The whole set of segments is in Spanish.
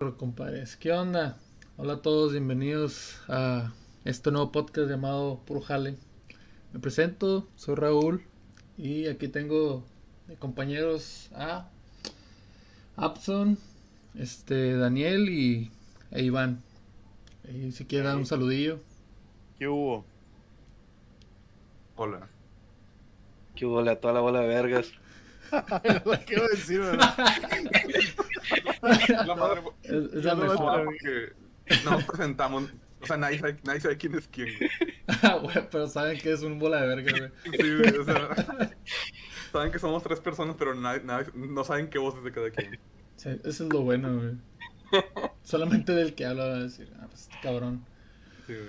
compadres. ¿Qué onda? Hola a todos, bienvenidos a este nuevo podcast llamado Puro Jale. Me presento, soy Raúl y aquí tengo de compañeros a Abson, este, Daniel y e Iván. Y si quieren dar un saludillo. ¿Qué hubo? Hola. ¿Qué hubo a toda la bola de vergas? ¿Qué iba a decir, verdad? La madre. Es, es la mejor. no nos presentamos. O sea, nadie sabe, nadie sabe quién es quién. Ah, güey, pero saben que es un bola de verga, güey. Sí, güey, o sea. Saben que somos tres personas, pero nadie, nadie- no saben qué voz es de cada quien. Sí, eso es lo bueno, güey. Solamente del que habla va a decir, ah, pues este cabrón. Sí, güey.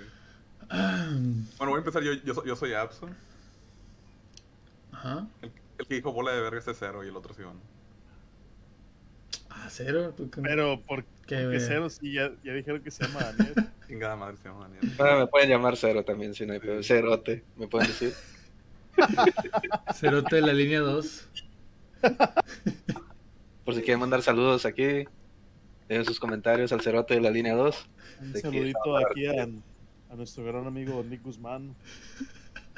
Ah, Bueno, voy a empezar. Yo, yo, soy- yo soy Abson. Ajá. El, el que dijo bola de verga es cero y el otro es Iván. Ah, cero. ¿tú qué- Pero, ¿por qué, güey? cero? Sí, ya, ya dijeron que se llama Daniel. Chingada madre se llama Daniel. Me pueden llamar Cero también, si no hay pedo. Cerote, me pueden decir. Cerote de la línea 2. Por si quieren mandar saludos aquí, dejen sus comentarios al Cerote de la línea 2. Un saludito aquí a, a nuestro gran amigo Nick Guzmán.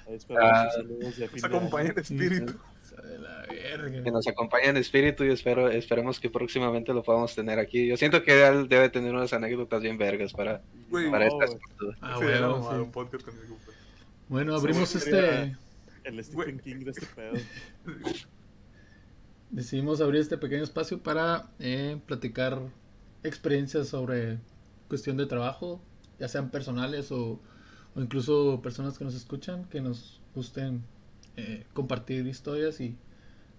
Ahí esperamos Ah, sus saludos de fin Nos de espíritu. De la Que verga. nos acompañe en espíritu y espero, esperemos que próximamente lo podamos tener aquí. Yo siento que él debe tener unas anécdotas bien vergas para, Güey, para No, estas. Ah, Sí, sí. un podcast. Bueno, abrimos este. El Stephen. King de este pedo. Decidimos abrir este pequeño espacio para eh, platicar experiencias sobre cuestión de trabajo, ya sean personales o, o incluso personas que nos escuchan, que nos gusten eh, compartir historias y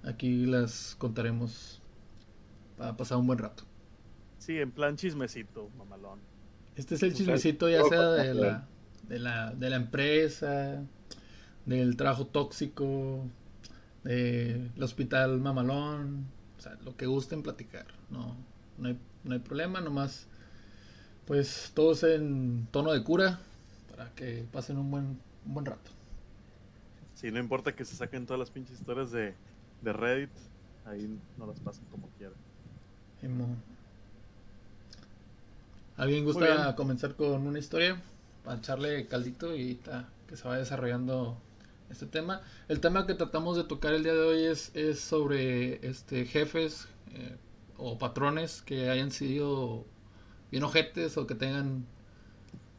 aquí las contaremos para pasar un buen rato. Sí, en plan chismecito, mamalón. Este es el chismecito ya sea de la, de la, de la empresa, del trabajo tóxico, del hospital mamalón, o sea, lo que gusten platicar, no, no, hay, no hay problema, nomás pues todos en tono de cura para que pasen un buen, un buen rato. Sí, no importa que se saquen todas las pinches historias de, de Reddit. Ahí no las pasen como quieran. ¿Alguien gusta comenzar con una historia? Para echarle caldito y que se vaya desarrollando este tema. El tema que tratamos de tocar el día de hoy es, es sobre este jefes eh, o patrones que hayan sido bien ojetes o que tengan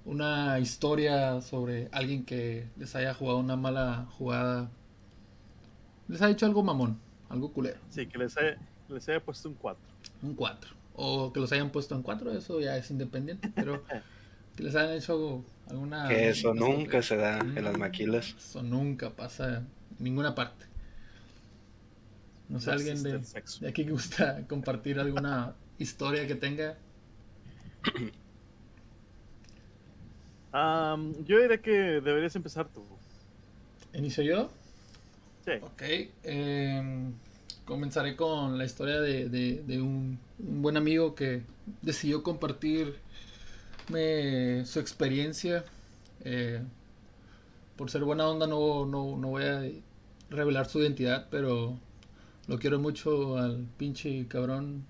una historia sobre alguien que les haya jugado una mala jugada. Les ha hecho algo mamón, algo culero. Sí, que les haya, les haya puesto un 4. Un 4. O que los hayan puesto en 4, eso ya es independiente, pero que les hayan hecho alguna... Que eso nunca se da en las Mm, maquilas. Eso nunca pasa en ninguna parte. No sé, No alguien de, de aquí que gusta compartir alguna historia que tenga. Am, yo diría que deberías empezar tú. ¿Inicio yo? Sí. Ok. em, comenzaré con la historia de, de- de un, un buen amigo que decidió compartirme su experiencia. Eh, por ser buena onda no, no, no voy a revelar su identidad, pero lo quiero mucho al pinche cabrón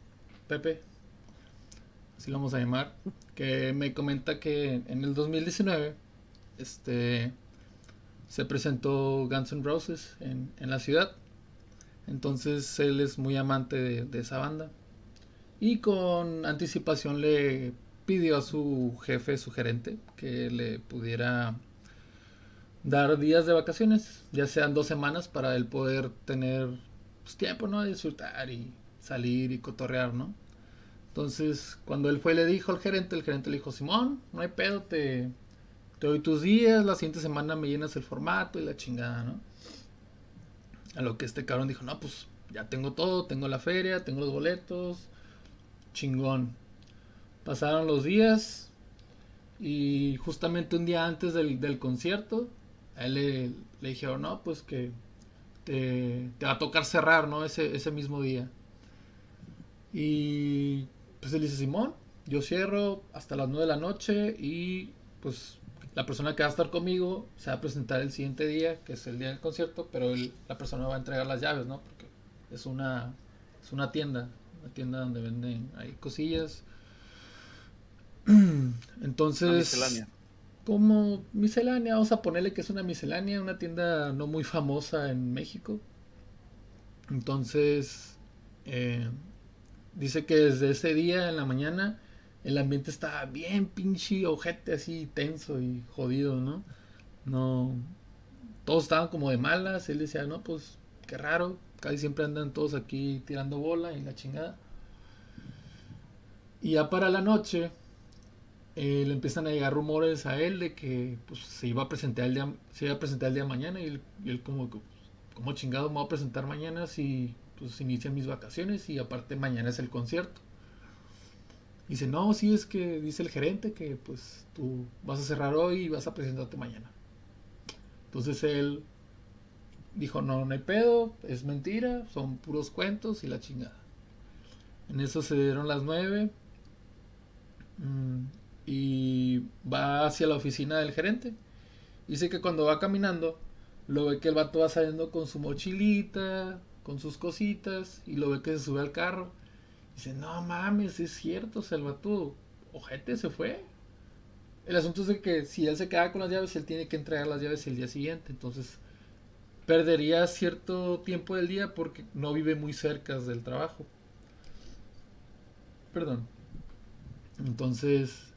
Pepe. Así lo vamos a llamar. Que me comenta que en el 2019 este, se presentó Guns N' Roses en, en la ciudad. Entonces él es muy amante de, esa banda. Y con anticipación le pidió a su jefe, su gerente, que le pudiera dar días de vacaciones, ya sean dos semanas, para él poder tener pues, tiempo, ¿no? Disfrutar y salir y cotorrear, ¿no? Entonces, cuando él fue le dijo al gerente, el gerente le dijo, Simón, no hay pedo, te, te doy tus días, la siguiente semana me llenas el formato y la chingada, ¿no? A lo que este cabrón dijo, no, pues ya tengo todo, tengo la feria, tengo los boletos, chingón. Pasaron los días y justamente un día antes del, del concierto, a él le, le dijeron, no, pues que te, te va a tocar cerrar, ¿no? Ese, ese mismo día. Y pues él dice, Simón, yo cierro hasta las 9 de la noche y pues la persona que va a estar conmigo se va a presentar el siguiente día, que es el día del concierto, pero él- la persona va a entregar las llaves, ¿no? Porque es una, es una tienda, una tienda donde venden ahí cosillas. Entonces, Una miscelánea. como miscelánea, vamos a ponerle que es una miscelánea, una tienda no muy famosa en México. Entonces, eh, dice que desde ese día en la mañana el ambiente estaba bien pinche ojete, así tenso y jodido, ¿no? No, todos estaban como de malas. Él decía, no, pues qué raro, casi siempre andan todos aquí tirando bola y la chingada. Y ya para la noche, eh, le empiezan a llegar rumores a él de que pues, se iba a presentar el día, se iba a presentar el día mañana y él, y él como que, como chingado me voy a presentar mañana si pues inician mis vacaciones y aparte mañana es el concierto. Dice, no, sí es que dice el gerente que pues tú vas a cerrar hoy y vas a presentarte mañana. Entonces él dijo, no, no hay pedo, es mentira, son puros cuentos y la chingada. En eso se dieron las nueve mm, y va hacia la oficina del gerente. Dice que cuando va caminando, lo ve que el vato va saliendo con su mochilita, con sus cositas, y lo ve que se sube al carro. Dice, no mames, es cierto, vato, ojete, se fue. El asunto es que si él se queda con las llaves, él tiene que entregar las llaves el día siguiente. Entonces, perdería cierto tiempo del día porque no vive muy cerca del trabajo. Perdón. Entonces,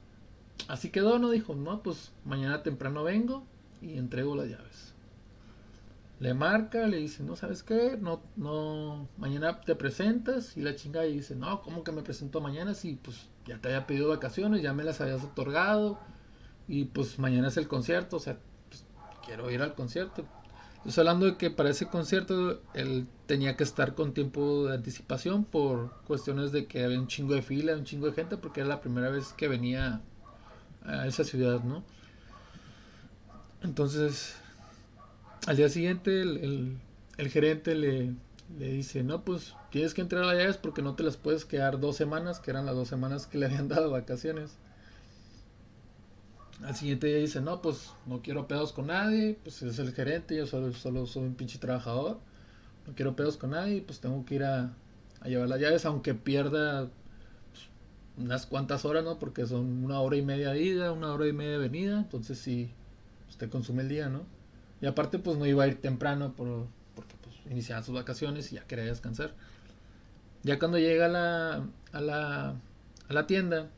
así quedó, ¿no? Dijo, no, pues mañana temprano vengo y entrego las llaves. Le marca, le dice, no, ¿sabes qué? No, no, mañana te presentas y la chinga y dice, no, ¿cómo que me presento mañana? Si pues ya te había pedido vacaciones, ya me las habías otorgado y pues mañana es el concierto, o sea, pues, quiero ir al concierto. Estoy hablando de que para ese concierto él tenía que estar con tiempo de anticipación por cuestiones de que había un chingo de fila, un chingo de gente, porque era la primera vez que venía a esa ciudad, ¿no? Entonces, al día siguiente el, el- gerente le, le dice, no, pues tienes que entrar a las llaves porque no te las puedes quedar dos semanas, que eran las dos semanas que le habían dado vacaciones. Al siguiente día dice, no, pues no quiero pedos con nadie, pues es el gerente, yo solo, solo soy un pinche trabajador, no quiero pedos con nadie, pues tengo que ir a, a llevar las llaves, aunque pierda pues, unas cuantas horas, ¿no? Porque son una hora y media de ida, una hora y media de venida, entonces sí, usted consume el día, ¿no? Y aparte, pues no iba a ir temprano por, porque pues iniciaban sus vacaciones y ya quería descansar. Ya cuando llega a la, a la, a la tienda,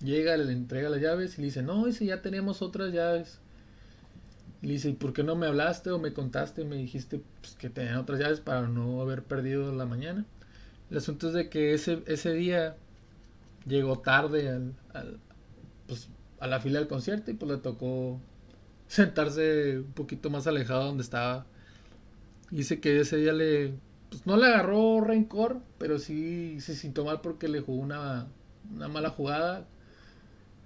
llega, le entrega las llaves y le dice, no, dice, ya tenemos otras llaves. Le dice, ¿y por qué no me hablaste o me contaste? Me dijiste pues, que tenían otras llaves para no haber perdido la mañana. El asunto es de que ese, ese día llegó tarde al, al- pues, a la fila del concierto y pues le tocó sentarse un poquito más alejado donde estaba. Y Dice que ese día le, pues no le agarró rencor, pero sí se sintió mal porque le jugó una, una mala jugada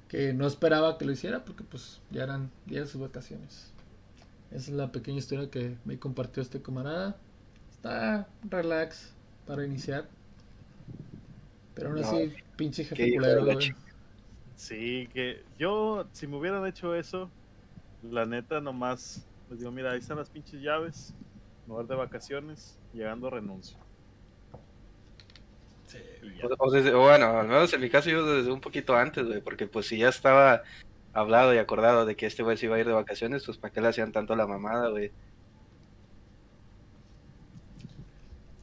que no esperaba que lo hiciera porque pues ya eran días de sus vacaciones. Esa es la pequeña historia que me compartió este camarada. Está relax para iniciar. Pero aún No, así, pinche jefe culero, Sí, que yo, si me hubieran hecho eso, la neta nomás les digo, mira, ahí están las pinches llaves, me voy de vacaciones, llegando renuncio. Sí. O- o desde- bueno, al menos en mi caso yo desde un poquito antes, güey, porque pues si ya estaba hablado y acordado de que este güey se iba a ir de vacaciones, pues para qué le hacían tanto la mamada, güey.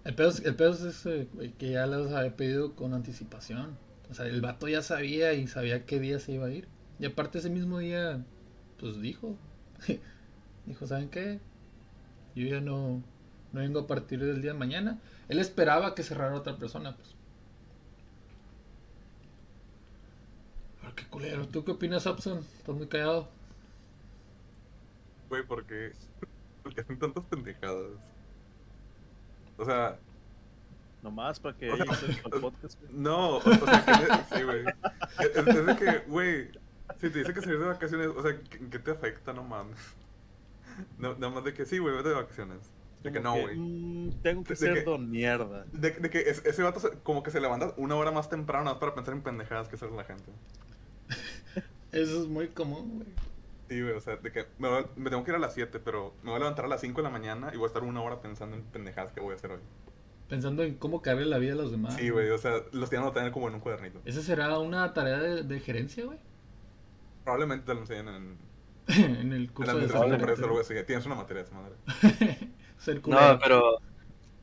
El pedo, es- el pedo es ese, güey, que ya los había pedido con anticipación. O sea, el vato ya sabía y sabía qué día se iba a ir. Y aparte ese mismo día, pues dijo. dijo, ¿saben qué? Yo ya no, no vengo a partir del día de mañana. Él esperaba que cerrara otra persona, pues. Pero qué culero. ¿Tú qué opinas, Upson? Estás muy callado. Güey, porque. Porque hacen tantas pendejadas. O sea, Nomás para que O sea, ellos el podcast. güey. no, o, o sea, que. Sí, güey. Es, es de que, güey, si te dice que salir de vacaciones, o sea, ¿qué, qué te afecta? No mames. No, nada más de que sí, güey, vete de vacaciones. De que no, güey. mm, tengo que De ser que- don mierda. De, de que es- ese vato se- como que se levanta una hora más temprano nada más para pensar en pendejadas que hacer la gente. Eso es muy común, güey. Sí, güey, o sea, de que me, voy a- me tengo que ir a las 7, pero me voy a levantar a las 5 de la mañana y voy a estar una hora pensando en pendejadas que voy a hacer hoy. Pensando en cómo caerle la vida a los demás. Sí, güey, o sea, los tienen a tener como en un cuadernito. ¿Esa será una tarea de, de gerencia, güey? Probablemente te lo enseñen en, en el en curso la de de ser empresas o algo gerente. así. Tienes una materia de esa madre. Ser. No, pero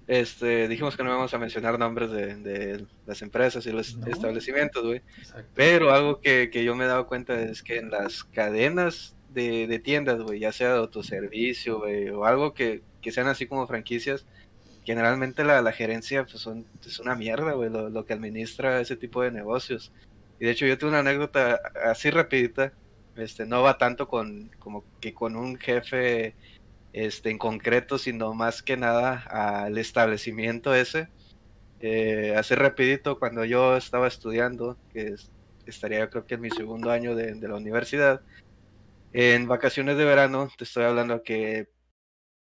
este dijimos que no íbamos a mencionar nombres de, de las empresas y los No. establecimientos, güey. Pero algo que, que yo me he dado cuenta es que en las cadenas de, de tiendas, güey, ya sea de autoservicio, güey, o algo que, que sean así como franquicias, generalmente la, la gerencia pues son, es una mierda, güey, lo, lo que administra ese tipo de negocios. Y de hecho yo tengo una anécdota así rapidita, este, no va tanto con como que con un jefe este, en concreto, sino más que nada al establecimiento ese. Eh, así rapidito, cuando yo estaba estudiando, que es- estaría yo creo que en mi segundo año de, de la universidad, en vacaciones de verano, te estoy hablando que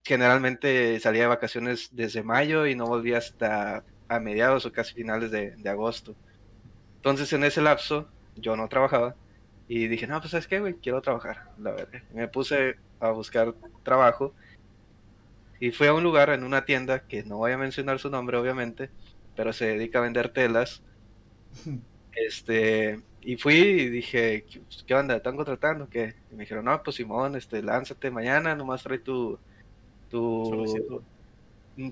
generalmente salía de vacaciones desde mayo y no volvía hasta a mediados o casi finales de, de agosto. Entonces en ese lapso yo no trabajaba y dije, no, pues sabes qué, güey, quiero trabajar, la verdad. Me puse a buscar trabajo y fui a un lugar en una tienda que no voy a mencionar su nombre, obviamente, pero se dedica a vender telas. Este, y fui y dije, ¿qué, ¿qué onda? ¿Están contratando? ¿Qué? Y me dijeron, no, pues Simón, este, lánzate mañana, nomás trae tu, tu, Solicitud.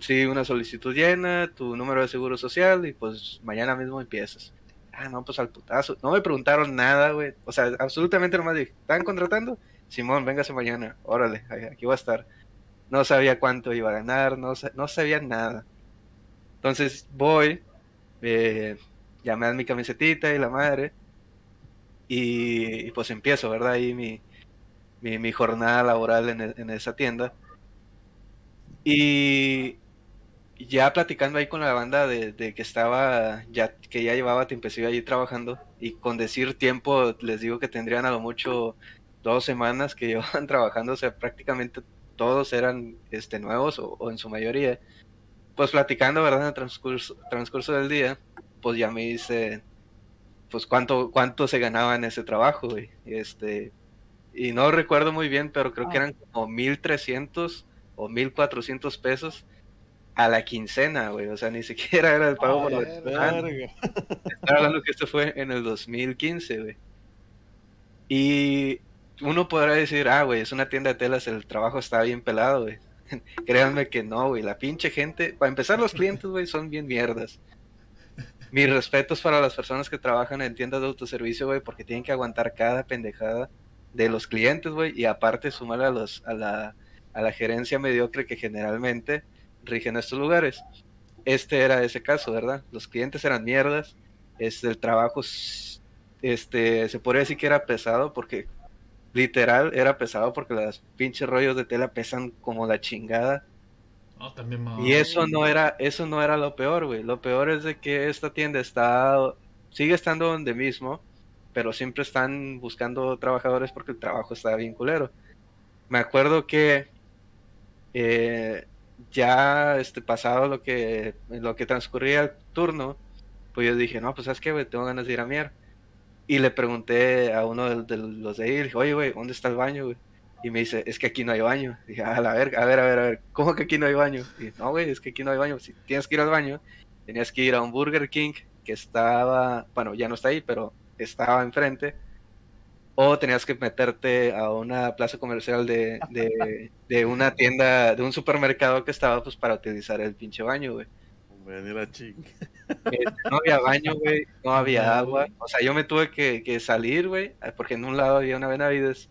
sí, una solicitud llena, tu número de seguro social y pues mañana mismo empiezas. Ah, no, pues al putazo. No me preguntaron nada, güey. O sea, absolutamente nomás dije, ¿están contratando? Simón, véngase mañana. Órale, aquí va a estar. No sabía cuánto iba a ganar, no, no sabía nada. Entonces voy, eh, ya me dan mi camisetita y la madre. Y, pues empiezo, ¿verdad? Ahí mi, mi, jornada laboral en, en esa tienda. Y ya platicando ahí con la banda de, de que estaba, ya que ya llevaba tiempecillo allí trabajando, y con decir tiempo, les digo que tendrían a lo mucho dos semanas que llevaban trabajando, o sea, prácticamente todos eran este, nuevos, o, o en su mayoría. Pues platicando, ¿verdad? En el transcurso, transcurso del día, pues ya me dice, pues cuánto, cuánto se ganaba en ese trabajo, güey. Este, y no recuerdo muy bien, pero creo que eran como 1300 o 1400 pesos a la quincena, güey. O sea, ni siquiera era el pago por la. Estoy hablando que esto fue en el 2015, güey. Y uno podrá decir, ah, güey, es una tienda de telas, el trabajo está bien pelado, güey. Créanme que no, güey. La pinche gente, para empezar, los clientes, güey, son bien mierdas. Mis respetos para las personas que trabajan en tiendas de autoservicio, güey, porque tienen que aguantar cada pendejada de los clientes, güey, y aparte sumar a, los, a, la, a la gerencia mediocre que generalmente rigen estos lugares. Este era ese caso, ¿verdad? Los clientes eran mierdas, este, el trabajo, este, se podría decir que era pesado porque literal era pesado porque las pinches rollos de tela pesan como la chingada. No, también. Y eso no era, eso no era lo peor, güey. Lo peor es de que esta tienda está, sigue estando donde mismo, pero siempre están buscando trabajadores porque el trabajo está bien culero. Me acuerdo que eh, ya este pasado lo que lo que transcurría el turno, pues yo dije, no, pues sabes qué, tengo ganas de ir a miar. Y le pregunté a uno de, de los de ahí, dije, oye, güey, ¿dónde está el baño? Y me dice, es que aquí no hay baño. dije, a la verga, a ver, a ver, a ver, ¿cómo que aquí no hay baño? Y dije, no, güey, es que aquí no hay baño. Si tienes que ir al baño, tenías que ir a un Burger King que estaba, bueno, ya no está ahí, pero estaba enfrente. O tenías que meterte a una plaza comercial de, de, de una tienda, de un supermercado que estaba, pues, para utilizar el pinche baño, güey. Este, no había baño, güey, no había agua. O sea, yo me tuve que, que salir, güey, porque en un lado había una Benavides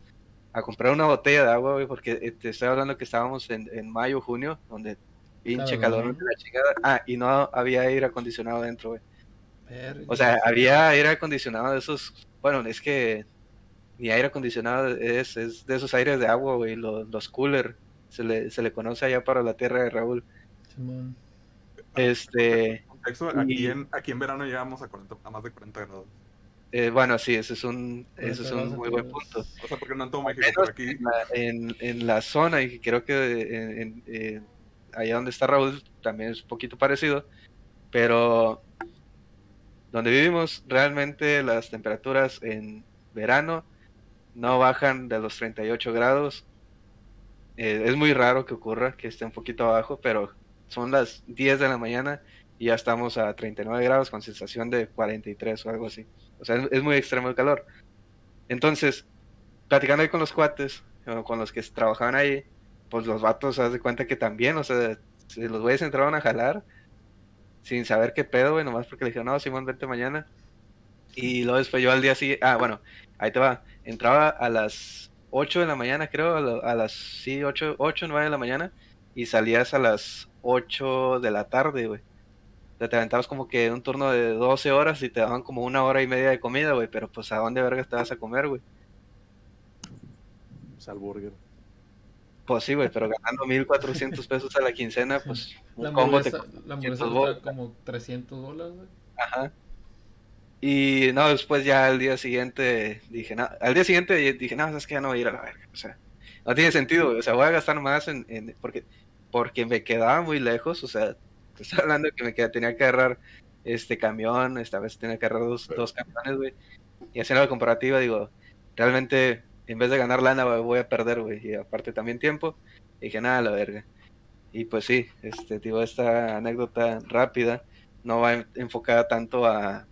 a comprar una botella de agua, güey, porque eh, te estoy hablando que estábamos en, en mayo, junio, donde pinche Claro, calor la chingada. Ah, y no había aire acondicionado dentro, güey. O sea, había aire acondicionado de esos, bueno, es que ni aire acondicionado es, es de esos aires de agua, güey, los, los cooler, se le, se le conoce allá para la tierra de Raúl. Simón. Este, Contexto, Y- aquí, en, aquí en verano llegamos a, 40 a más de 40 grados. eh, bueno, sí, ese es un, ese es un muy buen punto. O sea, porque no en todo México, pero aquí... en, la, en- en la zona, y creo que en, en- en- allá donde está Raúl también es un poquito parecido, pero donde vivimos realmente las temperaturas en verano no bajan de los 38 grados. Eh, es muy raro que ocurra que esté un poquito abajo, pero son las 10 de la mañana y ya estamos a 39 grados con sensación de 43 o algo así. O sea, es, muy extremo el calor. Entonces, platicando ahí con los cuates, con los que trabajaban ahí, pues los vatos, haz de cuenta que también, o sea, los güeyes entraron a jalar sin saber qué pedo, güey, nomás porque le dijeron, no, Simón, vente mañana. Y luego después yo al día siguiente, ah, bueno, ahí te va, entraba a las 8 de la mañana, creo, a, la- a las, sí, 8, 8, 9 de la mañana, y salías a las 8 de la tarde, güey. O sea, te aventabas como que un turno de 12 horas y te daban como una hora y media de comida, güey, pero pues a dónde vergas te vas a comer, güey. Pues al burger. Pues sí, güey, pero ganando 1400 pesos a la quincena, pues La un combo te hamburguesa, la hamburguesa 500 costaba bolas. como 300 dólares, güey. Ajá. Y no, después ya al día siguiente dije, no, al día siguiente dije, no, es que ya no voy a ir a la verga. O sea, no tiene sentido, O sea, voy a gastar más en, porque, porque me quedaba muy lejos. O sea, te estoy hablando que me queda, tenía que agarrar este camión, esta vez tenía que agarrar dos, dos camiones, güey. Y haciendo la comparativa, digo, realmente en vez de ganar lana, güey, voy a perder, güey. Y aparte también tiempo. Dije, nada, la verga. Y pues sí, este, digo, esta anécdota rápida no va en- enfocada tanto a,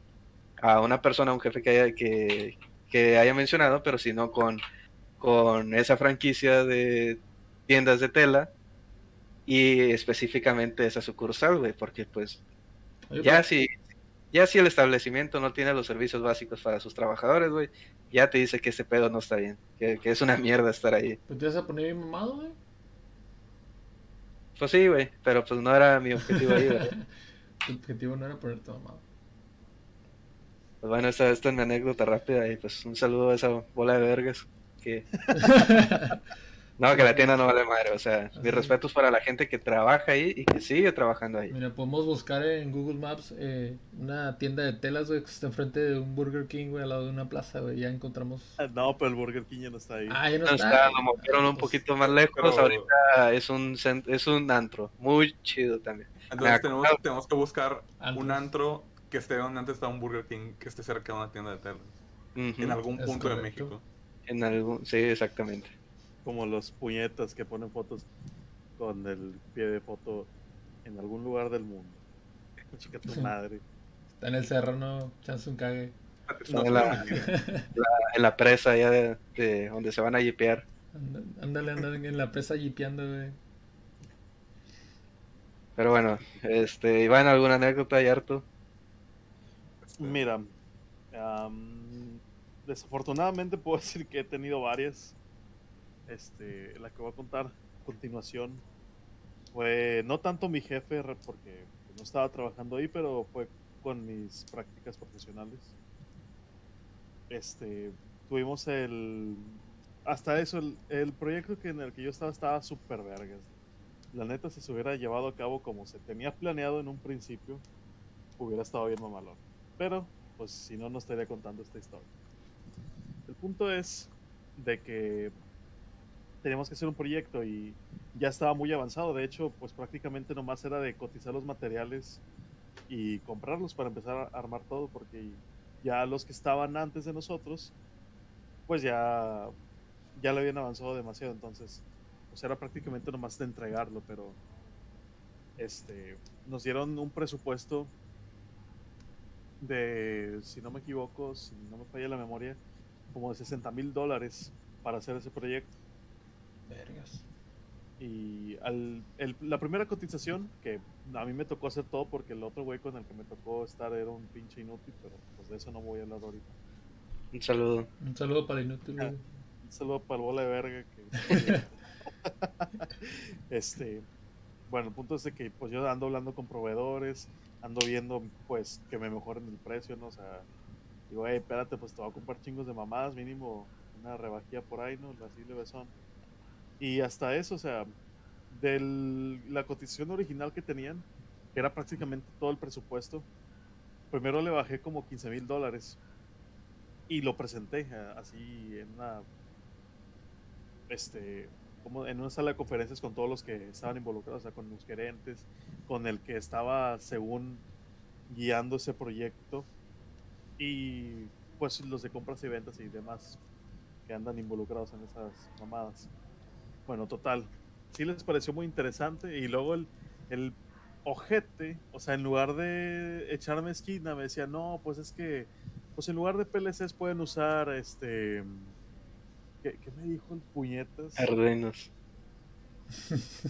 a una persona, a un jefe que haya, que, que haya mencionado, pero sino con, con esa franquicia de tiendas de tela y específicamente esa sucursal, güey, porque pues Oye, ya pues, si, ya si el establecimiento no tiene los servicios básicos para sus trabajadores, güey, ya te dice que ese pedo no está bien, que, que es una mierda estar ahí. pues te vas a poner bien mamado, güey. Pues sí, güey, pero pues no era mi objetivo ahí, güey. Tu objetivo no era ponerte mamado. Pues bueno, esta, esta es mi anécdota rápida y pues un saludo a esa bola de vergas que No, que la tienda no vale madre, o sea, mis Así. respetos para la gente que trabaja ahí y que sigue trabajando ahí. Mira, podemos buscar en Google Maps eh, una tienda de telas, güey, que está enfrente de un Burger King, güey, al lado de una plaza, güey. Ya encontramos. Ah, No, pero el Burger King ya no está ahí. Ah, ya no No está. está, lo movieron un Pues, poquito más lejos, pero- ahorita es un es un antro, muy chido también. Entonces tenemos, tenemos que buscar Antros. un antro que esté donde antes estaba un Burger King, que esté cerca de una tienda de telas. En algún Es punto de. México. en algún, sí, exactamente. Como los puñetas que ponen fotos con el pie de foto en algún lugar del mundo. Chica tu madre. Está en el cerro, no, chance un cague. en, la, la- en la presa allá de, de donde se van a jipear. Ándale, ándale en la presa jipeando, güey. Pero bueno, este, Iván, ¿alguna anécdota, Yarto? Mira, am, desafortunadamente puedo decir que he tenido varias. Este, la que voy a contar a continuación fue no tanto mi jefe, porque no estaba trabajando ahí, pero fue con mis prácticas profesionales. Este, tuvimos el. Hasta eso, el, el proyecto que en el que yo estaba estaba súper vergas. La neta, si se hubiera llevado a cabo como se tenía planeado en un principio, hubiera estado bien mamalón. Pero, pues si no, no estaría contando esta historia. El punto es de que teníamos que hacer un proyecto y ya estaba muy avanzado. De hecho, pues prácticamente nomás era de cotizar los materiales y comprarlos para empezar a armar todo, porque ya los que estaban antes de nosotros, pues ya, ya le habían avanzado demasiado. Entonces, pues era prácticamente nomás de entregarlo, pero este, nos dieron un presupuesto de, si no me equivoco, si no me falla la memoria, como de 60 mil dólares para hacer ese proyecto. Vergas. Y al, el- la primera cotización, que a mí me tocó hacer todo porque el otro güey con el que me tocó estar era un pinche inútil, pero pues de eso no voy a hablar ahorita. Un saludo. Un saludo para el inútil. Un saludo para el bola de verga que... este, bueno, el punto es de que pues yo ando hablando con proveedores, ando viendo pues que me mejoren el precio, ¿no? O sea, digo, hey, espérate, pues te voy a comprar chingos de mamadas, mínimo una rebajía por ahí, ¿no? Así le besón. Y hasta eso, o sea, de la cotización original que tenían, que era prácticamente todo el presupuesto, primero le bajé como 15 mil dólares y lo presenté así en una este como en una sala de conferencias con todos los que estaban involucrados, o sea, con los gerentes, con el que estaba según guiando ese proyecto y pues los de compras y ventas y demás que andan involucrados en esas mamadas. Bueno, total, sí les pareció muy interesante y luego el, el ojete, o sea, en lugar de echarme esquina, me decía, no, pues es que, pues en lugar de PLCs pueden usar, este, ¿qué, qué me dijo el puñetas? Arduinos.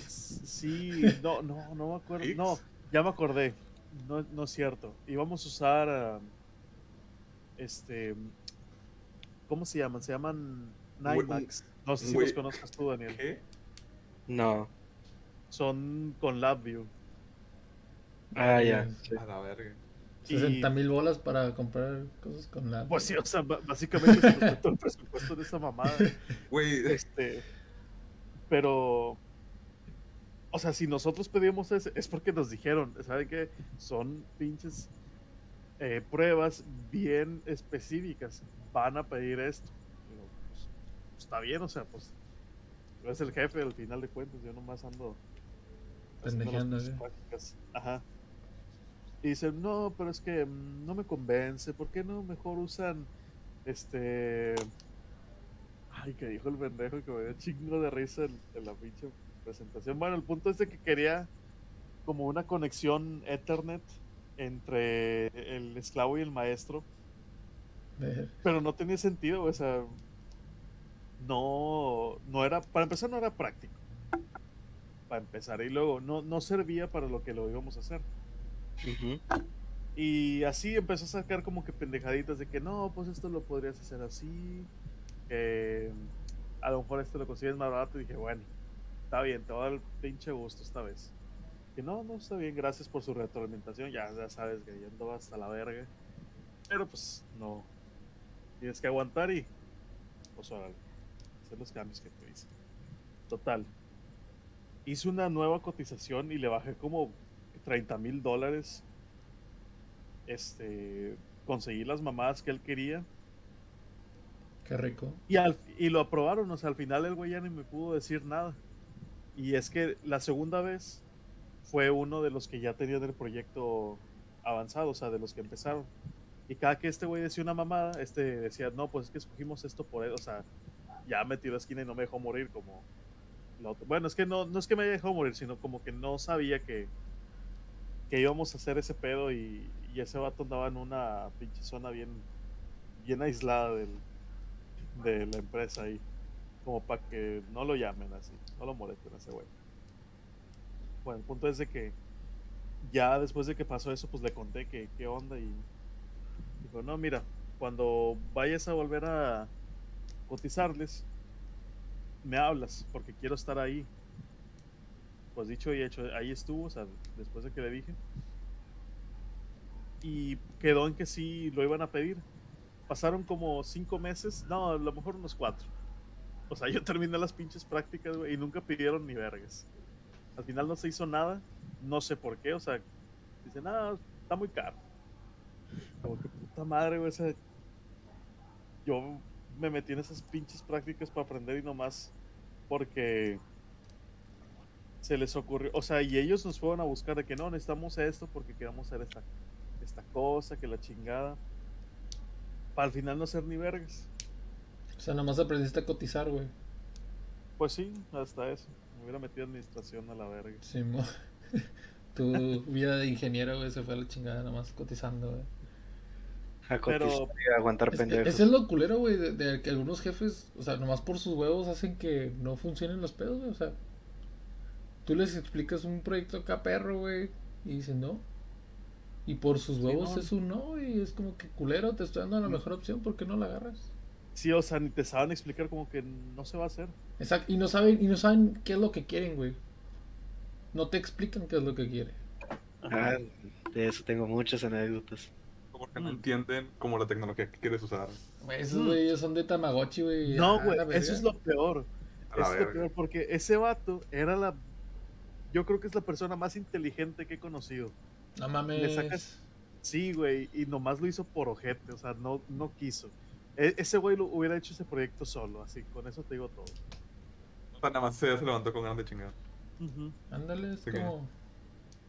Sí, no, no, no me acuerdo, no, ya me acordé, no, no es cierto, íbamos a usar, ah, este, ¿cómo se llaman? Se llaman NiMax, no sé si los conozcas tú, Daniel, ¿Qué? No. son con LabVIEW. Ah, ya. Sí. A la verga. 60 mil bolas para comprar cosas con la. Pues sí, o sea, básicamente se nos todo el presupuesto de esa mamada. Güey, Este, pero, o sea, si nosotros pedimos ese, es porque nos dijeron, ¿saben qué? Son pinches eh, pruebas bien específicas. Van a pedir esto. Digo, pues, pues, está bien, o sea, pues tú eres el jefe al final de cuentas. Yo nomás ando ¿eh? prácticas. Ajá. Y dicen, no, pero es que mm, no me convence. ¿Por qué no mejor usan este. Ay, que dijo el pendejo que me dio chingo de risa en, en la pinche presentación. Bueno, el punto es de que quería como una conexión Ethernet entre el esclavo y el maestro, Ver. pero no tenía sentido, o sea, no, no era, para empezar no era práctico, para empezar, y luego no, no servía para lo que lo íbamos a hacer. Y así empezó a sacar como que pendejaditas de que no, pues esto lo podrías hacer así. a lo mejor esto lo consigues más barato. Y dije, bueno, está bien, te va a dar el pinche gusto esta vez. Que no, no está bien, gracias por su retroalimentación. Ya, ya sabes que ya andaba hasta la verga. Pero pues no. Tienes que aguantar y pues. Hacer los cambios que te dicen. Total. Hice una nueva cotización y le bajé como 30 mil dólares este, conseguí las mamadas que él quería Qué rico. y, al, y lo aprobaron. O sea, al final el güey ya ni me pudo decir nada. Y es que la segunda vez fue uno de los que ya tenían el proyecto avanzado, o sea, de los que empezaron. Y cada que este güey decía una mamada, este decía, no, pues es que escogimos esto por él. O sea, ya me tiró a esquina y no me dejó morir como la otra. Bueno, es que no, no es que me haya dejado morir, sino como que no sabía que, que íbamos a hacer ese pedo y, ese vato andaba en una pinche zona bien, bien aislada del, de la empresa ahí. Como para que no lo llamen así, no lo molesten a ese güey. Bueno, el punto es de que ya después de que pasó eso, pues le conté que qué onda y dijo, no, mira, cuando vayas a volver a cotizarles, me hablas porque quiero estar ahí. Pues dicho y hecho, ahí estuvo, o sea, después de que le dije. Y quedó en que sí lo iban a pedir. Pasaron como cinco meses, no, a lo mejor unos cuatro. O sea, yo terminé las pinches prácticas, güey, y nunca pidieron ni vergas. Al final no se hizo nada, no sé por qué, o sea, dicen, ah, está muy caro. Como que puta madre, güey, o sea, yo me metí en esas pinches prácticas para aprender y nomás porque se les ocurrió, o sea, y ellos nos fueron a buscar de que no, necesitamos esto porque queremos hacer esta, esta cosa, que la chingada. Para al final no hacer ni vergas. O sea, nomás aprendiste a cotizar, güey. Pues sí, hasta eso. Me hubiera metido administración a la verga. Sí, mo. tu vida de ingeniero, güey, se fue a la chingada nomás cotizando, güey. A Pero- cotizar y a aguantar Es, pendejos. ese es lo culero, güey, de, de que algunos jefes, o sea, nomás por sus huevos hacen que no funcionen los pedos, güey. O sea, tú les explicas un proyecto acá perro, güey, y dicen no. Y por sus huevos no. es un no, y es como que culero, te estoy dando la mejor opción, ¿por qué no la agarras? Sí, o sea, ni te saben explicar como que no se va a hacer. Exacto, y no saben, y no saben qué es lo que quieren, güey. No te explican qué es lo que quieren. Ah, de eso tengo muchas anécdotas. Porque no Mm. entienden como la tecnología que quieres usar. Güey, esos Mm. güeyes son de Tamagotchi, güey. No, güey, eso es lo peor. Eso es lo peor porque ese vato era la. Yo creo que es la persona más inteligente que he conocido. No mames. le sacas- Sí, güey, y nomás lo hizo por ojete, o sea, no, no quiso. E- ese güey lo hubiera hecho ese proyecto solo, así, con eso te digo todo. O sea, nada más se, se levantó con ganas de chingar. Ándale, es Sí, como.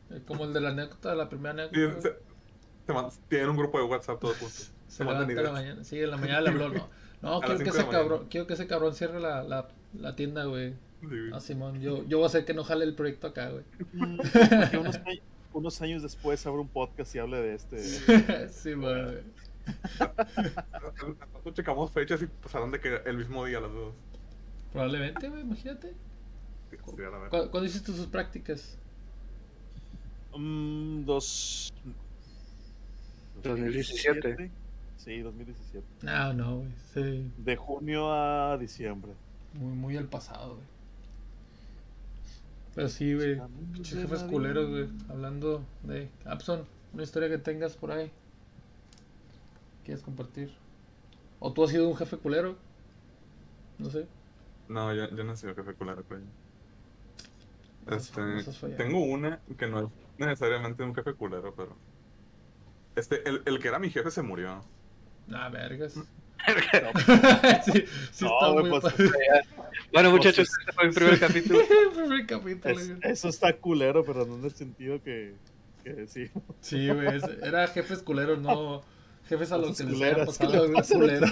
eh, Como el de la anécdota, la primera Sí, anécdota. se- se man- tienen un grupo de WhatsApp todos juntos. Se mandan levanta en la ideas. mañana. Sí, en la mañana le habló. No, no quiero que, ese cabrón, quiero que ese cabrón cierre la, la, la tienda, güey. Sí, güey. Ah, Simón, yo, yo voy a hacer que no jale el proyecto acá, güey. Porque unos, güey- unos años después abra un podcast y hable de este. sí, güey. Nosotros checamos fechas y pasaron de que el mismo día las dos. Probablemente, güey, imagínate. Sí. ¿Cu- ¿Cuándo hiciste tus prácticas? Mm, dos... 2017. Sí, 2017. No, no, güey. Sí, De junio a diciembre. muy, muy al pasado, güey. Pero sí, güey. Pinches jefes culeros, güey. Hablando de Abson, una historia que tengas por ahí. ¿Quieres compartir? ¿O tú has sido un jefe culero? No sé. No, yo, yo no sé qué fue culero, güey. Este, No tengo una que no es necesariamente un jefe culero, pero. Este, el, el que era mi jefe se murió. Ah, vergas. No, sí, sí No, está muy pues, padre. Bueno, muchachos, este fue el primer capítulo. El primer capítulo, es- eso está culero, pero no en el sentido que, que sí. Sí, güey. es- Era jefes culeros, no jefes a los que les que pasado culero.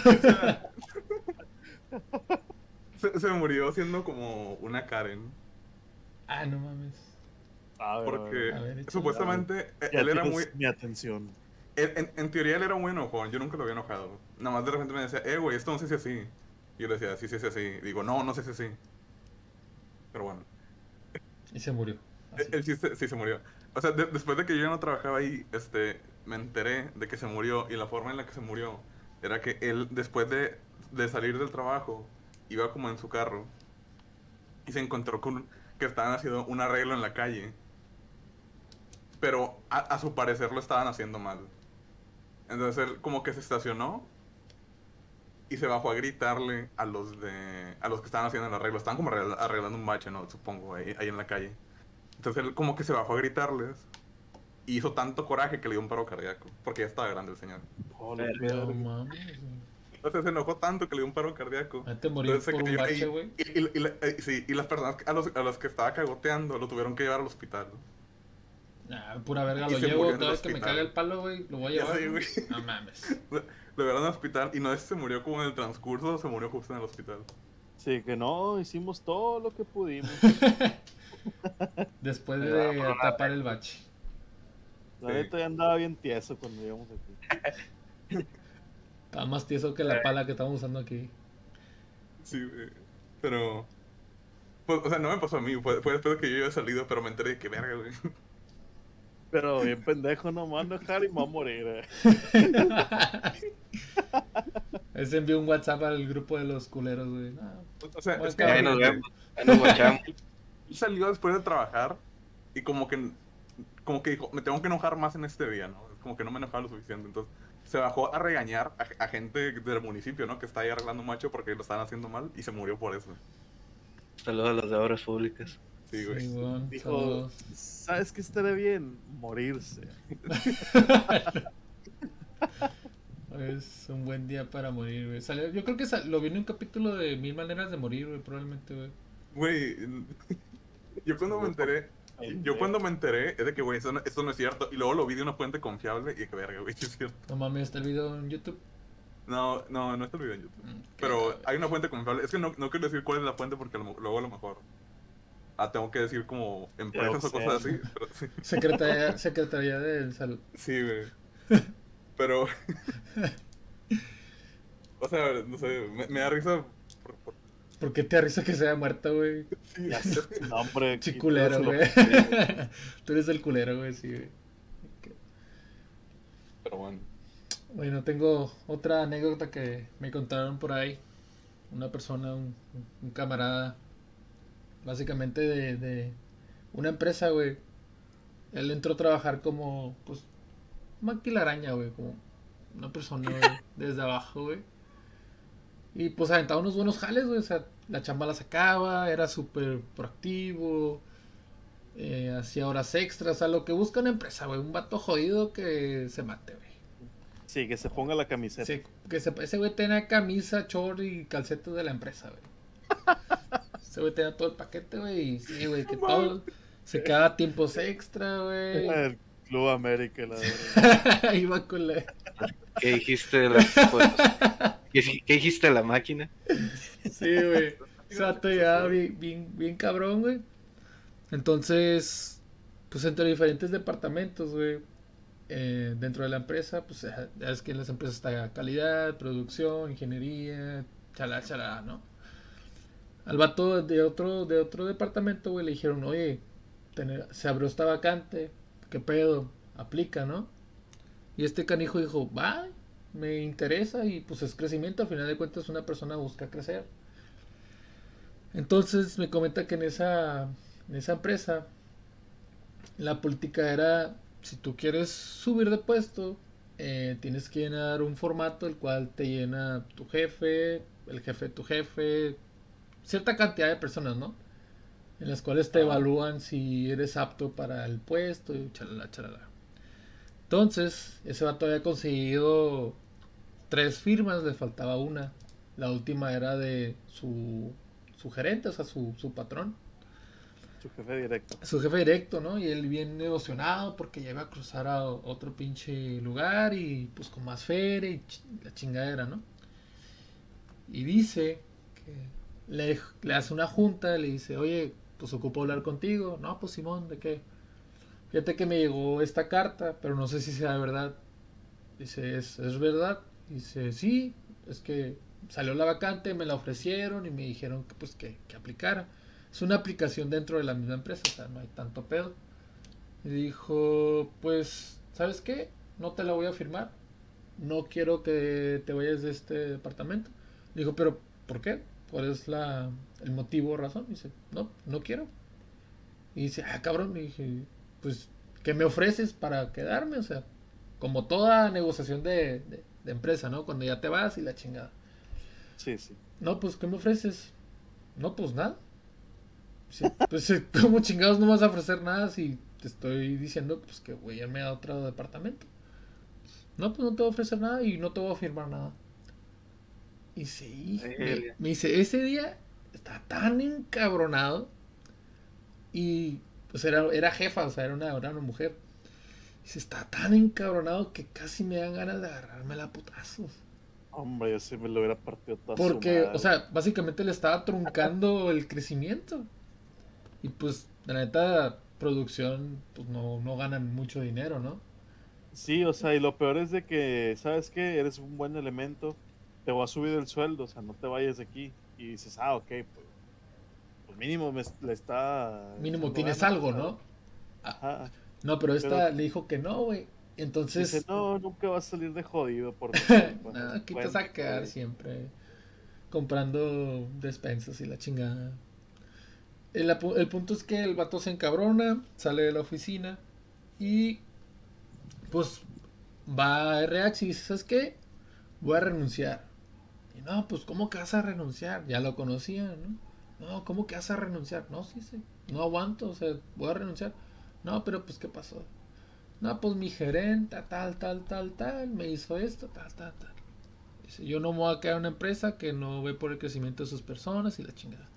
Se, se murió siendo como una Karen. ah, no mames. A ver, Porque a ver, échale. supuestamente eh, Ya él era muy. mi atención. él- en, en teoría él era muy enojón. Yo nunca lo había enojado. Nada más de repente me decía, eh, güey, esto no se hace así. Y yo le decía, sí, sí, sí, así. Digo, no, no se hace así. Pero bueno. Y se murió. Así. El, el chiste sí se murió. O sea, de- después de que yo ya no trabajaba ahí, este, me enteré de que se murió y la forma en la que se murió era que él, después de, de salir del trabajo, iba como en su carro y se encontró con que estaban haciendo un arreglo en la calle. Pero a, a su parecer lo estaban haciendo mal. Entonces él como que se estacionó y se bajó a gritarle a los de a los que estaban haciendo el arreglo. Estaban como arregla- arreglando un bache, ¿no? Supongo, ahí, ahí en la calle. Entonces él como que se bajó a gritarles y hizo tanto coraje que le dio un paro cardíaco. Porque ya estaba grande el señor. No mames. Entonces se enojó tanto que le dio un paro cardíaco. Te por un bache, güey. Y, y- y la- sí, y las personas a los, a los que estaba cagoteando lo tuvieron que llevar al hospital. Ah, pura verga, Y lo llevo cada vez que me caga el palo, güey. Lo voy a llevar. No mames. Lo llevaron al hospital y no es que se murió como en el transcurso, se murió justo en el hospital. Sí, que no, hicimos todo lo que pudimos. Después de tapar el bache. La Sí. neta ya andaba bien tieso cuando llegamos aquí. Estaba más tieso que la pala que estamos usando aquí. Sí, güey. Pero. Pues, o sea, no me pasó a mí, fue, fue después de que yo había salido, pero me enteré de que verga, güey. Pero bien pendejo, no me ando a dejar y me va a morir. eh. Ese envió un WhatsApp al grupo de los culeros, güey. No, O sea, Bueno, es que cada Ahí nos vemos. Ahí nos guachamos. salió después de trabajar y como que como que dijo, me tengo que enojar más en este día, ¿no? Como que no me enojaba lo suficiente. Entonces se bajó a regañar a, a gente del municipio, ¿no? Que está ahí arreglando macho porque lo estaban haciendo mal y se murió por eso. Saludos a los de obras públicas. Sí, güey. sí, güey, Dijo, saludos. ¿sabes qué estaría bien? Morirse. Es un buen día para morir, güey. Salió- yo creo que sal- lo vi en un capítulo de Mil Maneras de Morir, güey, probablemente, güey. Güey, yo cuando me enteré, yo cuando me enteré es de que, güey, esto no, esto no es cierto. Y luego lo vi de una fuente confiable y que verga, güey, es cierto. No mames, está el video en YouTube. No, no, no está el video en YouTube. Mm, Pero hay una fuente confiable. Es que no, no quiero decir cuál es la fuente porque lo- luego a lo mejor. Ah, tengo que decir como empresas o cosas así. Pero, sí, Secretaría, Secretaría de Salud. sí, güey. Pero. o sea, no sé, me, me da risa. Por, por- ¿Por qué te arriesga que se haya muerto, güey? sí, no, hombre. Chiculero, güey. Tú eres el culero, güey, sí, güey. Pero bueno. Bueno, tengo otra anécdota que me contaron por ahí. Una persona, un, un camarada, básicamente de, de una empresa, güey. Él entró a trabajar como, pues, maquilaraña, güey, como una persona, güey, desde abajo, güey. Y pues aventaba unos buenos jales, güey. O sea, la chamba la sacaba, era súper proactivo, eh, hacía horas extras, o sea, lo que busca una empresa, güey. Un vato jodido que se mate, güey. Sí, que se ponga la camiseta. Sí, que se, ese güey tenía camisa, short y calcetas de la empresa, güey. Ese güey tenía todo el paquete, güey. Y sí, güey, que todo. Se quedaba tiempos extra, güey. El Club América, la verdad. Iba con la. ¿Qué dijiste de las pues, ¿qué, qué dijiste de la máquina? Sí, güey. Vato ya bien, bien, bien cabrón, güey. Entonces, pues entre diferentes departamentos, güey, eh, dentro de la empresa, pues ya es que en las empresas está calidad, producción, ingeniería, chalá, chalá, ¿no? Al vato de otro, de otro departamento, güey, le dijeron, oye, se abrió esta vacante, ¿qué pedo? Aplica, ¿no? Y este canijo dijo, va, me interesa y pues es crecimiento, al final de cuentas una persona busca crecer. Entonces me comenta que en esa, en esa empresa la política era, si tú quieres subir de puesto, eh, tienes que llenar un formato el cual te llena tu jefe, el jefe de tu jefe, cierta cantidad de personas, ¿no? En las cuales te evalúan si eres apto para el puesto y chalala, chalala. Entonces, ese vato había conseguido tres firmas, le faltaba una. La última era de su, su gerente, o sea, su, su patrón. Su jefe directo. Su jefe directo, ¿no? Y él bien emocionado porque ya iba a cruzar a otro pinche lugar y pues con más feria y la chingadera, ¿no? Y dice que le, hace una junta, le dice, oye, pues ocupo hablar contigo. No, pues Simón, ¿de qué? Fíjate que me llegó esta carta, pero no sé si sea verdad. Dice, ¿es, es verdad? Dice, sí, es que salió la vacante, me la ofrecieron y me dijeron que pues que, que aplicara. Es una aplicación dentro de la misma empresa, o sea, no hay tanto pedo. Y dijo, pues, ¿sabes qué? No te la voy a firmar. No quiero que te vayas de este departamento. Dijo, pero ¿por qué? ¿Cuál es la, el motivo o razón? Dice, no, no quiero. Y dice, ah, cabrón, y dije, pues, ¿qué me ofreces para quedarme? O sea, como toda negociación de, de, empresa, ¿no? Cuando ya te vas y la chingada. Sí, sí. No, pues, ¿qué me ofreces? No, pues nada. pues, ¿cómo chingados no vas a ofrecer nada si te estoy diciendo pues, que voy a irme a otro departamento? No, pues no te voy a ofrecer nada y no te voy a firmar nada. Y sí, me, dice, ese día está tan encabronado. Y pues era, era jefa, o sea, era una, era una mujer. Dice, está tan encabronado que casi me dan ganas de agarrarme la putazos. Hombre, yo sí me lo hubiera partido todo. Porque, o sea, básicamente le estaba truncando el crecimiento. Y pues, la neta, producción, pues no, no ganan mucho dinero, ¿no? Sí, o sea, y lo peor es de que, ¿sabes qué? Eres un buen elemento, te voy a subir el sueldo, o sea, no te vayas de aquí. Y dices, ah, ok, pues, pues mínimo me, le está... Mínimo tienes algo, ¿no? Ajá. No, pero esta le dijo que no, güey. Entonces... Dice, no, nunca vas a salir de jodido por... no, aquí te sacar siempre. Comprando despensas y la chingada. El, el, punto es que el vato se encabrona, sale de la oficina y pues va a RH y dice, ¿sabes qué? Voy a renunciar. Y no, pues ¿cómo que vas a renunciar? Ya lo conocía, ¿no? No, ¿cómo que vas a renunciar? No, sí, sí. No aguanto, o sea, voy a renunciar. No, pero pues ¿qué pasó? No, pues mi gerente, tal, tal, tal, tal, me hizo esto, tal, tal, tal. Dice, yo no me voy a quedar en una empresa que no ve por el crecimiento de sus personas y la chingada.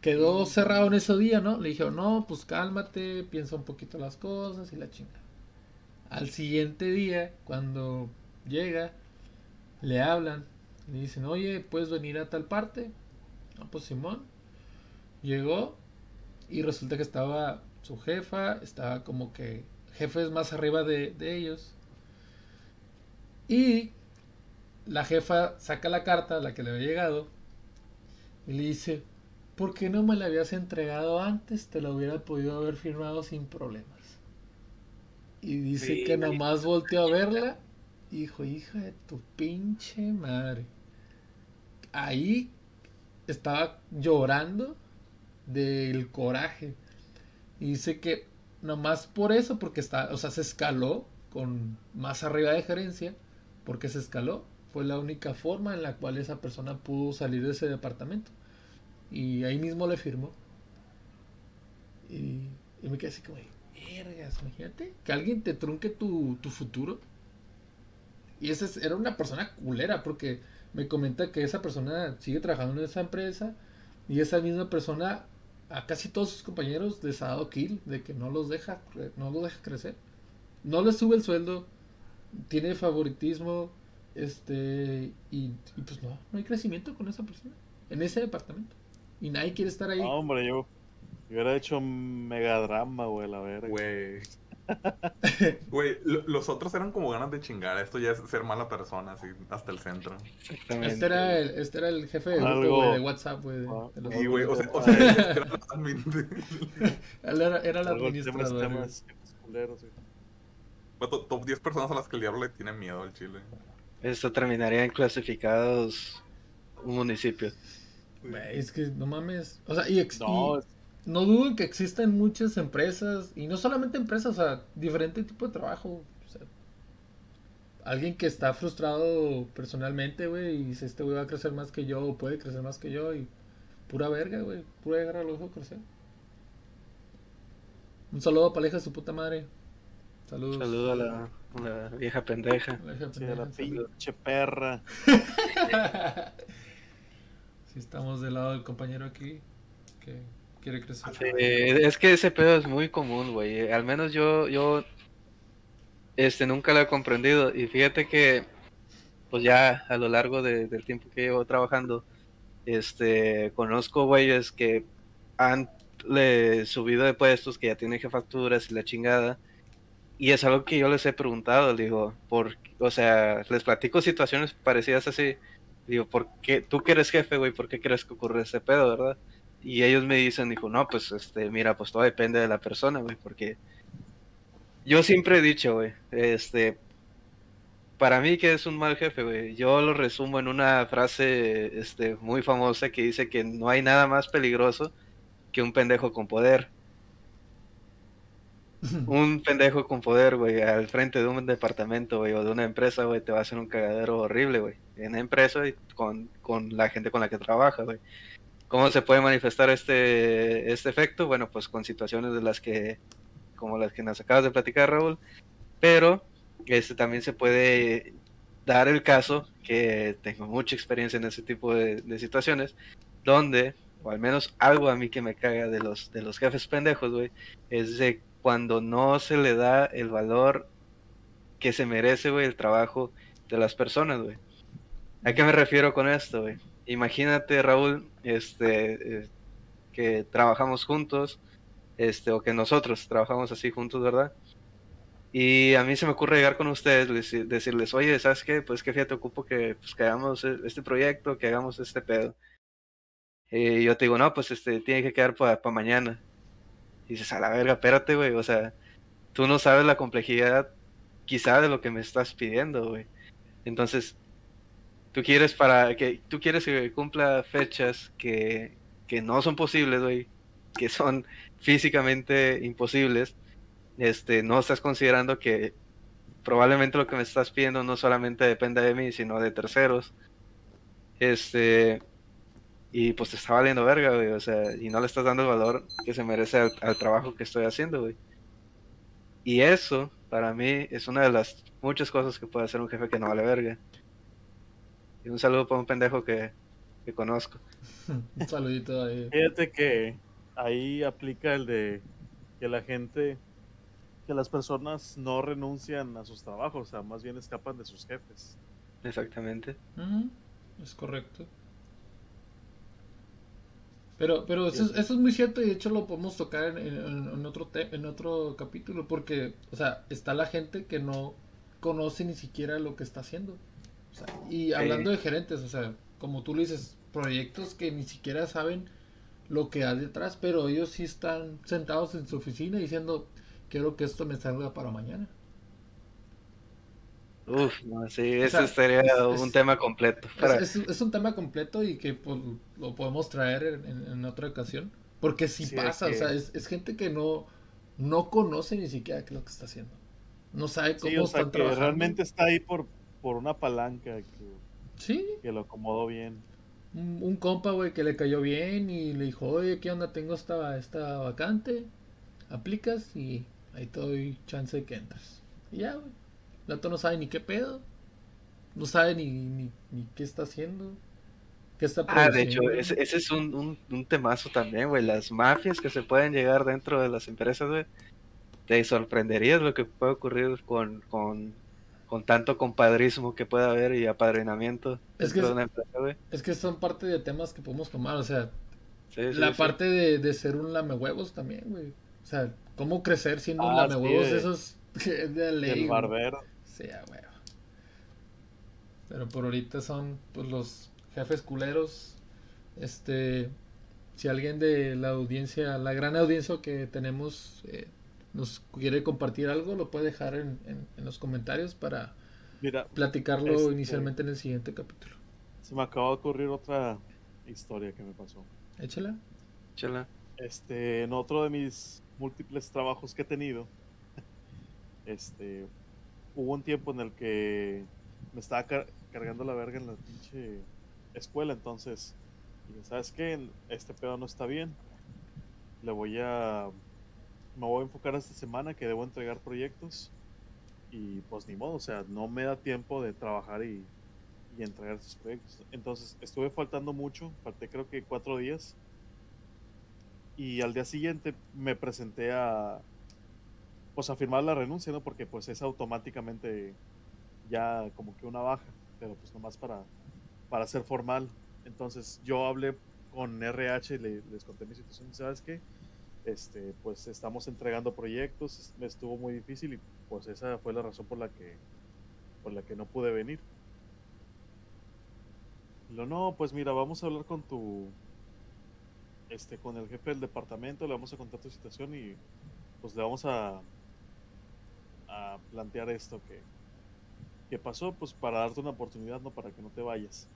Quedó cerrado en ese día, ¿no? Le dije, no, pues cálmate, piensa un poquito las cosas y la chingada. Al siguiente día, cuando llega, le hablan, le dicen, oye, ¿puedes venir a tal parte? No, pues Simón. Llegó y resulta que estaba su jefa, estaba como que jefes más arriba de, de ellos. Y la jefa saca la carta, la que le había llegado, y le dice, ¿por qué no me la habías entregado antes? Te la hubiera podido haber firmado sin problemas. Y dice que nomás volteó a verla. Hijo, hija de tu pinche madre. Ahí estaba llorando del coraje. Y dice que nomás por eso, porque está, o sea, se escaló con más arriba de gerencia, porque se escaló. Fue la única forma en la cual esa persona pudo salir de ese departamento. Y ahí mismo le firmó. Y, me quedé así como, vergas, imagínate que alguien te trunque tu, tu futuro. Y esa era una persona culera, porque me comenta que esa persona sigue trabajando en esa empresa y esa misma persona a casi todos sus compañeros les ha dado kill de que no los deja, no los deja crecer. No les sube el sueldo, tiene favoritismo, este, y, y pues no, no hay crecimiento con esa persona en ese departamento. Y nadie quiere estar ahí. hombre, yo, Hubiera hecho megadrama, güey, la verga. Güey. Güey, lo- los otros eran como ganas de chingar. Esto ya es ser mala persona, así, hasta el centro. Exactamente. Este era el, este era el jefe de grupo, güey, de WhatsApp, güey. Ah, güey, o sea, o sea, era era, era el administrador. temas, temas. Vato, top 10 personas a las que el diablo le tiene miedo al chile. Esto terminaría en clasificados un municipio. Güey, es que no mames. O sea, y, ex- No, y no dudo que existen muchas empresas, y no solamente empresas, o sea, diferente tipo de trabajo. O sea, alguien que está frustrado personalmente, güey, y dice, este güey va a crecer más que yo, o puede crecer más que yo, y pura verga, güey, pura verga lo dejo crecer. Un saludo hija de su puta madre. Saludos. Saludo a la, a la vieja pendeja. A la hija sí, a la pendeja, pinche perra. Si estamos del lado del compañero aquí, que es que ese pedo es muy común, güey. Al menos yo, yo, este, nunca lo he comprendido. Y fíjate que, pues ya a lo largo de- del tiempo que llevo trabajando, este, conozco güeyes que han le, subido de puestos, que ya tienen jefaturas y la chingada. Y es algo que yo les he preguntado, digo, por, o sea, les platico situaciones parecidas así. Digo, ¿por qué? Tú que eres jefe, güey, ¿por qué crees que ocurre ese pedo, verdad? Y ellos me dicen, dijo, no, pues, este, mira, pues todo depende de la persona, güey, porque yo siempre he dicho, güey, este, para mí que es un mal jefe, güey, yo lo resumo en una frase, este, muy famosa que dice que no hay nada más peligroso que un pendejo con poder. Un pendejo con poder, güey, al frente de un departamento, güey, o de una empresa, güey, te va a hacer un cagadero horrible, güey, en la empresa y con, con la gente con la que trabaja, güey. ¿Cómo se puede manifestar este, este efecto? Bueno, pues con situaciones de las que, como las que nos acabas de platicar, Raúl, pero este también se puede dar el caso, que tengo mucha experiencia en ese tipo de, de situaciones, donde, o al menos algo a mí que me caga de los, de los jefes pendejos, güey, es de cuando no se le da el valor que se merece, güey, el trabajo de las personas, güey. ¿A qué me refiero con esto, güey? Imagínate, Raúl, este, eh, que trabajamos juntos, este, o que nosotros trabajamos así juntos, ¿verdad? Y a mí se me ocurre llegar con ustedes, deci- decirles, oye, ¿sabes qué? Pues que fíjate, ocupo que, pues, hagamos e- este proyecto, que hagamos este pedo. Y yo te digo, no, pues este, tiene que quedar para mañana. Dices, a la verga, espérate, güey, o sea, tú no sabes la complejidad quizá de lo que me estás pidiendo, güey. Entonces, tú quieres para que tú quieres que cumpla fechas que, que no son posibles, güey, que son físicamente imposibles. Este, no estás considerando que probablemente lo que me estás pidiendo no solamente depende de mí, sino de terceros. Este, y pues te está valiendo verga, güey, o sea, y no le estás dando el valor que se merece al, al trabajo que estoy haciendo, güey. Y eso, para mí, es una de las muchas cosas que puede hacer un jefe que no vale verga. Y un saludo para un pendejo que, que conozco. Un saludito ahí. Fíjate que ahí aplica el de que la gente, que las personas no renuncian a sus trabajos, o sea, más bien escapan de sus jefes. Exactamente. Es correcto. Pero, pero eso, es- eso es muy cierto y de hecho lo podemos tocar en, en- en otro te- en otro capítulo porque, o sea, está la gente que no conoce ni siquiera lo que está haciendo. O sea, y hablando de gerentes, o sea, como tú lo dices, proyectos que ni siquiera saben lo que hay detrás, pero ellos sí están sentados en su oficina diciendo, quiero que esto me salga para mañana. Uf, no, sí, eso sea, sería es- un es- tema completo. para- Es, es- es un tema completo y que pues, lo podemos traer en, otra ocasión. Porque si Sí, pasa, es o sea, es, es gente que no, no conoce ni siquiera qué es lo que está haciendo. No sabe cómo Sí, o sea, están que trabajando. realmente está ahí por, por una palanca que, Sí, que lo acomodó bien. un, un compa, güey, que le cayó bien y le dijo, oye, ¿qué onda? Tengo esta, esta vacante, aplicas y ahí te doy chance de que entres. Y ya, güey. El vato no sabe ni qué pedo, no sabe ni, ni, ni qué está haciendo, qué está Ah, de hecho, ese es un, un, un temazo también, güey. Las mafias que se pueden llegar dentro de las empresas, güey. Te sorprenderías lo que puede ocurrir con, con, con tanto compadrismo que puede haber y apadrinamiento Es que es- una empresa, güey. Es que son parte de temas que podemos tomar, o sea, Sí, sí, la sí. parte de, de ser un lamehuevos también, güey. O sea, cómo crecer siendo un Ah, lamehuevos, de- eso es de ley. El güey. barbero. Sí, huevo. Pero por ahorita son pues los jefes culeros. Este, si alguien de la audiencia, la gran audiencia que tenemos, eh, nos quiere compartir algo, lo puede dejar en, en- en los comentarios para Mira, platicarlo Este- inicialmente en el siguiente capítulo. se me acaba de ocurrir otra historia que me pasó. Échala. Chala. Este, en otro de mis múltiples trabajos que he tenido, este, hubo un tiempo en el que me estaba car- cargando la verga en la pinche escuela, entonces, ¿sabes qué? Este pedo no está bien. Le voy a, me voy a enfocar esta semana que debo entregar proyectos y pues ni modo, o sea, no me da tiempo de trabajar y, y entregar estos proyectos. Entonces, estuve faltando mucho, falté creo que cuatro días y al día siguiente me presenté a pues a firmar la renuncia, ¿no? Porque pues es automáticamente ya como que una baja, pero pues nomás para para ser formal. Entonces yo hablé con RH y le- les conté mi situación, ¿sabes qué? Este, pues estamos entregando proyectos, me estuvo muy difícil y pues esa fue la razón por la que por la que no pude venir. Lo no, pues mira, vamos a hablar con tu este, con el jefe del departamento, le vamos a contar tu situación y pues le vamos a, a plantear esto que, que pasó, pues para darte una oportunidad, no para que no te vayas.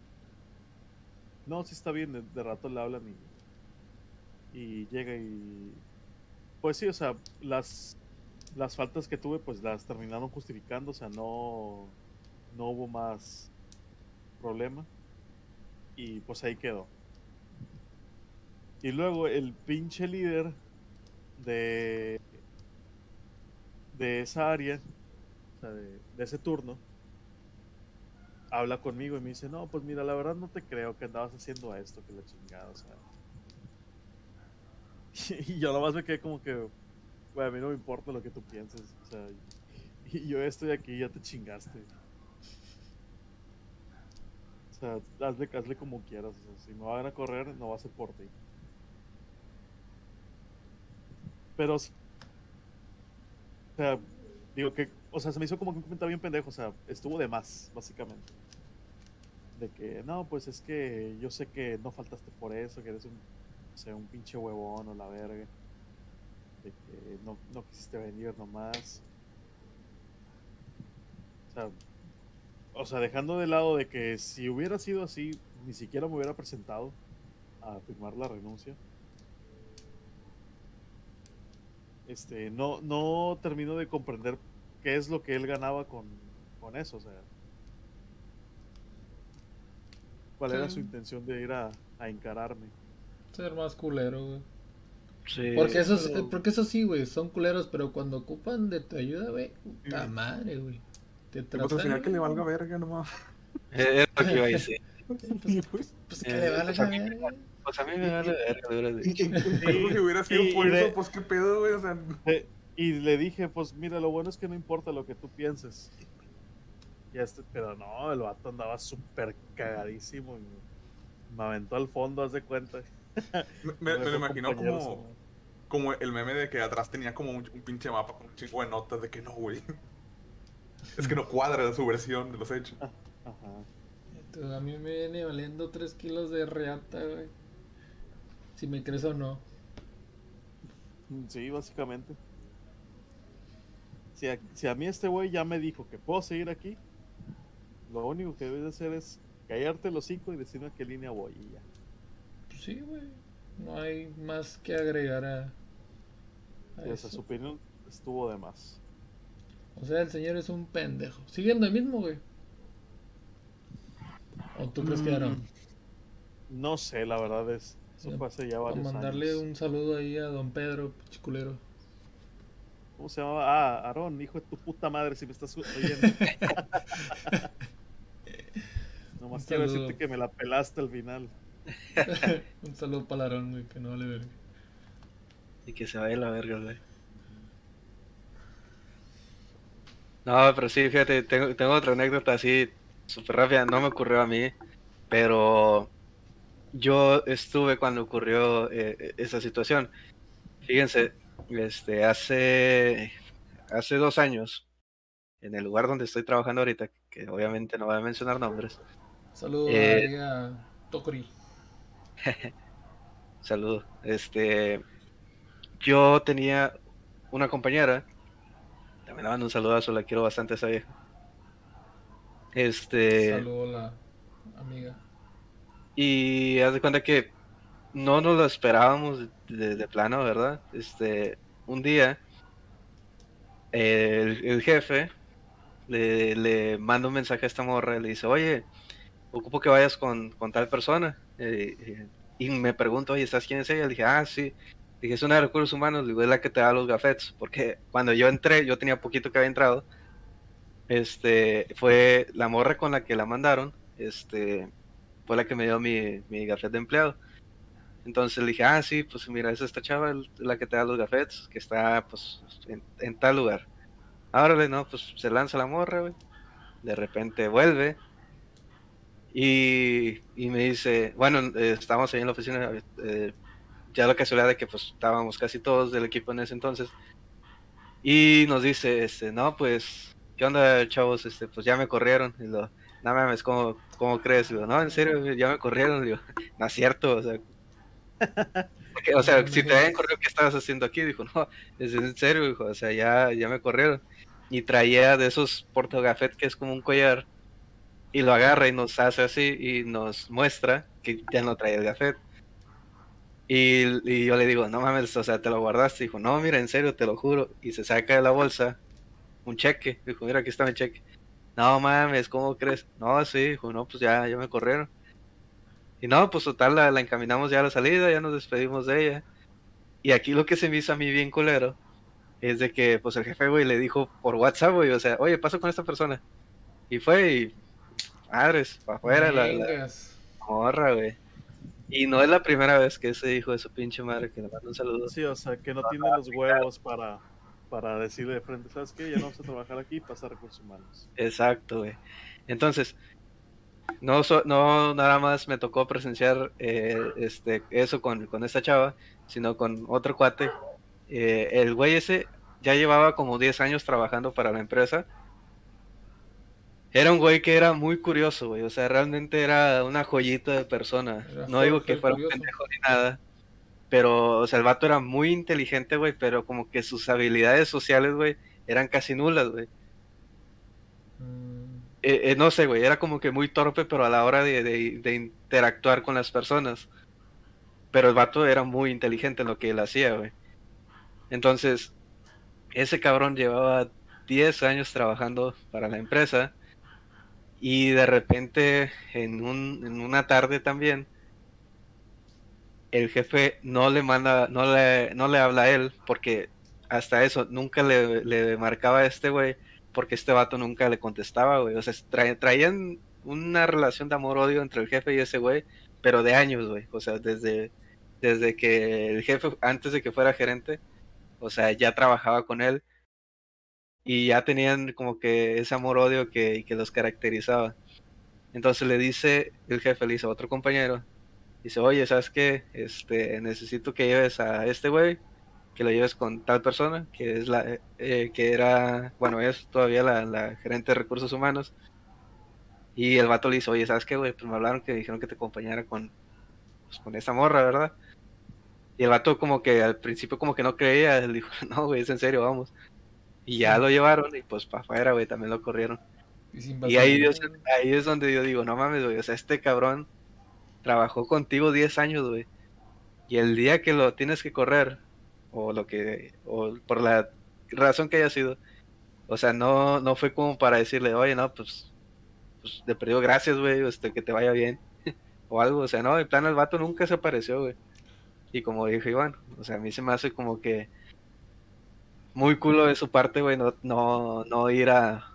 No, sí está bien, de, de rato le hablan y, y llega y pues sí, o sea, las las faltas que tuve pues las terminaron justificando, o sea, no no hubo más problema y pues ahí quedó. Y luego el pinche líder de, de esa área, o sea, de, de ese turno, habla conmigo y me dice, no, pues mira, la verdad no te creo que andabas haciendo esto, que la chingada, o sea. Y yo nomás me quedé como que, güey, a mí no me importa lo que tú pienses, o sea, y yo estoy aquí, ya te chingaste. O sea, hazle, hazle como quieras, o sea, si me van a correr, no va a ser por ti. Pero, o sea, digo que, o sea, se me hizo como que un comentario bien pendejo, o sea, estuvo de más, básicamente. De que, no, pues es que yo sé que no faltaste por eso, que eres un, sea, un pinche huevón o la verga. De que no, no quisiste venir nomás. O sea, o sea, dejando de lado de que si hubiera sido así, ni siquiera me hubiera presentado a firmar la renuncia. Este, no, no termino de comprender qué es lo que él ganaba con, con eso, o sea. ¿Cuál era su intención de ir a, a encararme? Ser más culero, güey. Sí. Porque eso, es- pero- porque eso sí, güey, son culeros, pero cuando ocupan de tu ayuda, güey, puta Sí. madre, güey. Te Pues al final tratan, que le valga verga nomás. Es lo que iba a decir. Pues, pues que Eh, le valga pues verga. Pues a mí me vale verga, de si hubiera sido y- por y de- eso, pues qué pedo, güey. O sea, Eh, y le dije, pues mira, lo bueno es que no importa lo que tú pienses. Y este, pero no, el vato andaba súper cagadísimo. y me aventó al fondo, haz de cuenta. Me, me- me lo imagino como, como el meme de que atrás tenía como un, un pinche mapa con un chingo de notas de que no, güey. Es que no cuadra su versión de los hechos. Ajá. A mí me viene valiendo 3 kilos de reata, güey. Si me crees o no. Sí, básicamente. Si a, si a mí este güey ya me dijo que puedo seguir aquí, lo único que debes de hacer es callarte el hocico y decirme a qué línea voy y ya. Sí, güey. No hay más que agregar a, a eso. su opinión estuvo de más. O sea, el señor es un pendejo. ¿Siguen lo mismo, güey? ¿O tú crees que Aaron? Mm, No sé, la verdad es. Eso fue hace ya varios mandarle años. un saludo ahí a don Pedro, chiculero. ¿Cómo se llamaba? Ah, Aarón, hijo de tu puta madre, si me estás oyendo. Nomás quiero decirte que me la pelaste al final. Un saludo para Aarón, güey, que no vale verga. Y que se vaya la verga, güey. No, pero sí, fíjate, tengo, tengo otra anécdota así súper rápida, no me ocurrió a mí, pero yo estuve cuando ocurrió eh, esa situación. Fíjense, este, hace, hace dos años, en el lugar donde estoy trabajando ahorita, que obviamente no voy a mencionar nombres. Saludos Eh, a Tokori. Saludo. Este, yo tenía una compañera, también le mando un saludazo, la quiero bastante a esa vieja. Este, Saludos la amiga. y haz de cuenta que no nos lo esperábamos de, de plano, ¿verdad? Este, un día, el, el jefe le, le manda un mensaje a esta morra y le dice, oye, ocupo que vayas con, con tal persona. Eh, eh, y me pregunto, oye, ¿estás quién es ella? Le dije, ah, sí. Dije, es una de recursos humanos, digo, es la que te da los gafetes. Porque cuando yo entré, yo tenía poquito que había entrado. Este, fue la morra con la que la mandaron, este, fue la que me dio mi, mi gafet de empleado. Entonces le dije, ah, sí, pues mira, es esta chava la que te da los gafetes, que está, pues, en, en tal lugar. Árale, no, pues se lanza la morra, güey. De repente vuelve. Y, y me dice, bueno, eh, estábamos ahí en la oficina, eh, ya la casualidad de que pues estábamos casi todos del equipo en ese entonces. Y nos dice, este, no, pues, ¿qué onda, chavos? Este, pues ya me corrieron. Y lo, no mames, ¿cómo, cómo crees? Y digo, no, en serio, ya me corrieron. Y digo, no es cierto, o sea. porque, o sea, si te habían corrido, ¿qué estabas haciendo aquí? Dijo, no, es en serio, dijo, o sea, ya, ya me corrieron. Y traía de esos portogafet que es como un collar. Y lo agarra y nos hace así y nos muestra que ya no trae el gafet. Y, y yo le digo, no mames, o sea, te lo guardaste. Dijo, no, mira, en serio, te lo juro. Y se saca de la bolsa un cheque. Dijo, mira, aquí está mi cheque. No mames, ¿cómo crees? No, sí, dijo, no, pues ya, ya me corrieron. Y no, pues total, la, la encaminamos ya a la salida, ya nos despedimos de ella. Y aquí lo que se me hizo a mí bien culero es de que, pues el jefe, güey, le dijo por WhatsApp, güey, o sea, oye, paso con esta persona. Y fue y, madres, para afuera la, la morra, güey. Y no es la primera vez que ese hijo de su pinche madre que le manda un saludo. Sí, o sea, que no tiene los huevos para, para decirle de frente, ¿sabes qué? Ya no vamos a trabajar aquí y pasar recursos humanos. Exacto, güey. Entonces, no, so- no nada más me tocó presenciar eh, este, eso con, con esta chava, sino con otro cuate. Eh, el güey ese ya llevaba como 10 años trabajando para la empresa. Era un güey que era muy curioso, güey. O sea, realmente era una joyita de persona. Era No digo que fuera un curioso. pendejo ni nada. Pero, o sea, el vato era muy inteligente, güey. Pero como que sus habilidades sociales, güey, eran casi nulas, güey. Mm, Eh, eh, no sé, güey, era como que muy torpe, pero a la hora de, de- de interactuar con las personas. Pero el vato era muy inteligente en lo que él hacía, güey. Entonces, ese cabrón llevaba 10 años trabajando para la empresa y de repente, en, un, en una tarde también, el jefe no le manda, no le, no le habla a él, porque hasta eso nunca le, marcaba a este güey porque este vato nunca le contestaba, güey. O sea, tra- traían una relación de amor-odio entre el jefe y ese güey, pero de años, güey. O sea, desde, desde que el jefe, antes de que fuera gerente, o sea, ya trabajaba con él y ya tenían como que ese amor-odio que, que los caracterizaba. Entonces le dice el jefe, le dice a otro compañero, dice, oye, ¿sabes qué? Este, necesito que lleves a este güey que lo lleves con tal persona, que es la eh, que era, bueno, es todavía la, la gerente de recursos humanos. Y el vato le dice, oye, ¿sabes qué, güey? Pues me hablaron que dijeron que te acompañara con, pues, con esa morra, ¿verdad? Y el vato como que al principio como que no creía, él dijo, no, güey, es en serio, vamos. Y ya lo llevaron y pues para afuera, güey, también lo corrieron. y ahí, Dios- ahí es donde yo digo, no mames, güey, o sea, este cabrón trabajó contigo 10 años, güey. Y el día que lo tienes que correr, o lo que, o por la razón que haya sido, o sea, no, no fue como para decirle, oye, no, pues, pues de perdido gracias, güey, este, que te vaya bien, o algo, o sea, no, en plan el vato nunca se apareció, güey. Y como dijo Iván, o sea, a mí se me hace como que muy culo de su parte, güey, no, no, no ir a,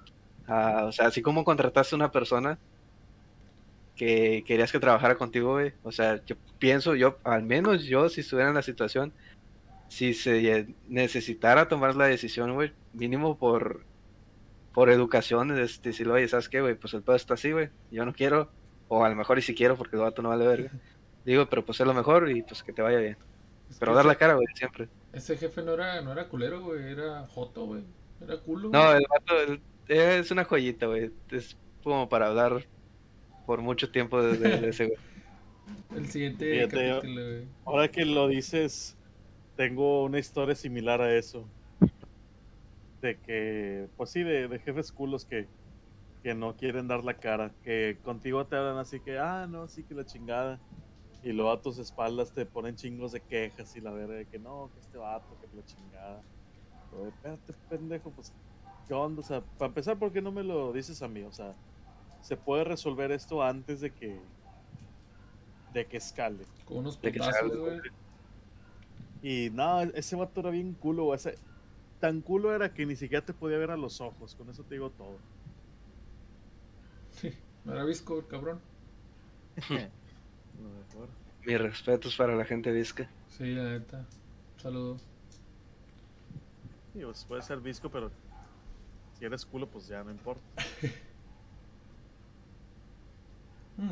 a, o sea, así como contrataste a una persona que querías que trabajara contigo, güey, o sea, yo pienso, yo, al menos yo, si estuviera en la situación, si se necesitara tomar la decisión, güey, mínimo por, por educación, es decirle, oye, ¿sabes qué, güey? Pues el pedo está así, güey, yo no quiero, o a lo mejor y si quiero porque el vato no vale verga, Digo, pero pues es lo mejor y pues que te vaya bien. Pero dar la cara, güey, siempre. Ese jefe no era, no era culero, güey, era joto, güey. Era culo. No, güey. el vato el- es una joyita, güey. Es como para hablar por mucho tiempo de, de- de ese, güey. El siguiente Fíjate, capítulo, güey. Ahora que lo dices, tengo una historia similar a eso. De que, pues sí, de, de jefes culos que, que no quieren dar la cara. Que contigo te hablan así que, ah, no, sí que la chingada. Y luego a tus espaldas te ponen chingos de quejas y la verga de que no, que este vato, que la chingada. Pero, espérate, pendejo, pues, ¿qué onda? O sea, para empezar, ¿por qué no me lo dices a mí? O sea, se puede resolver esto antes de que, de que escale. Con unos putazos, güey. Y no, ese vato era bien culo, güey. Ese- tan culo era que ni siquiera te podía ver a los ojos. Con eso te digo todo. No era visco, el cabrón. Lo mejor. Mis respetos para la gente visca. Sí, la neta. Saludos. Sí, pues puede ser visco, pero si eres culo, pues ya no importa. Mm.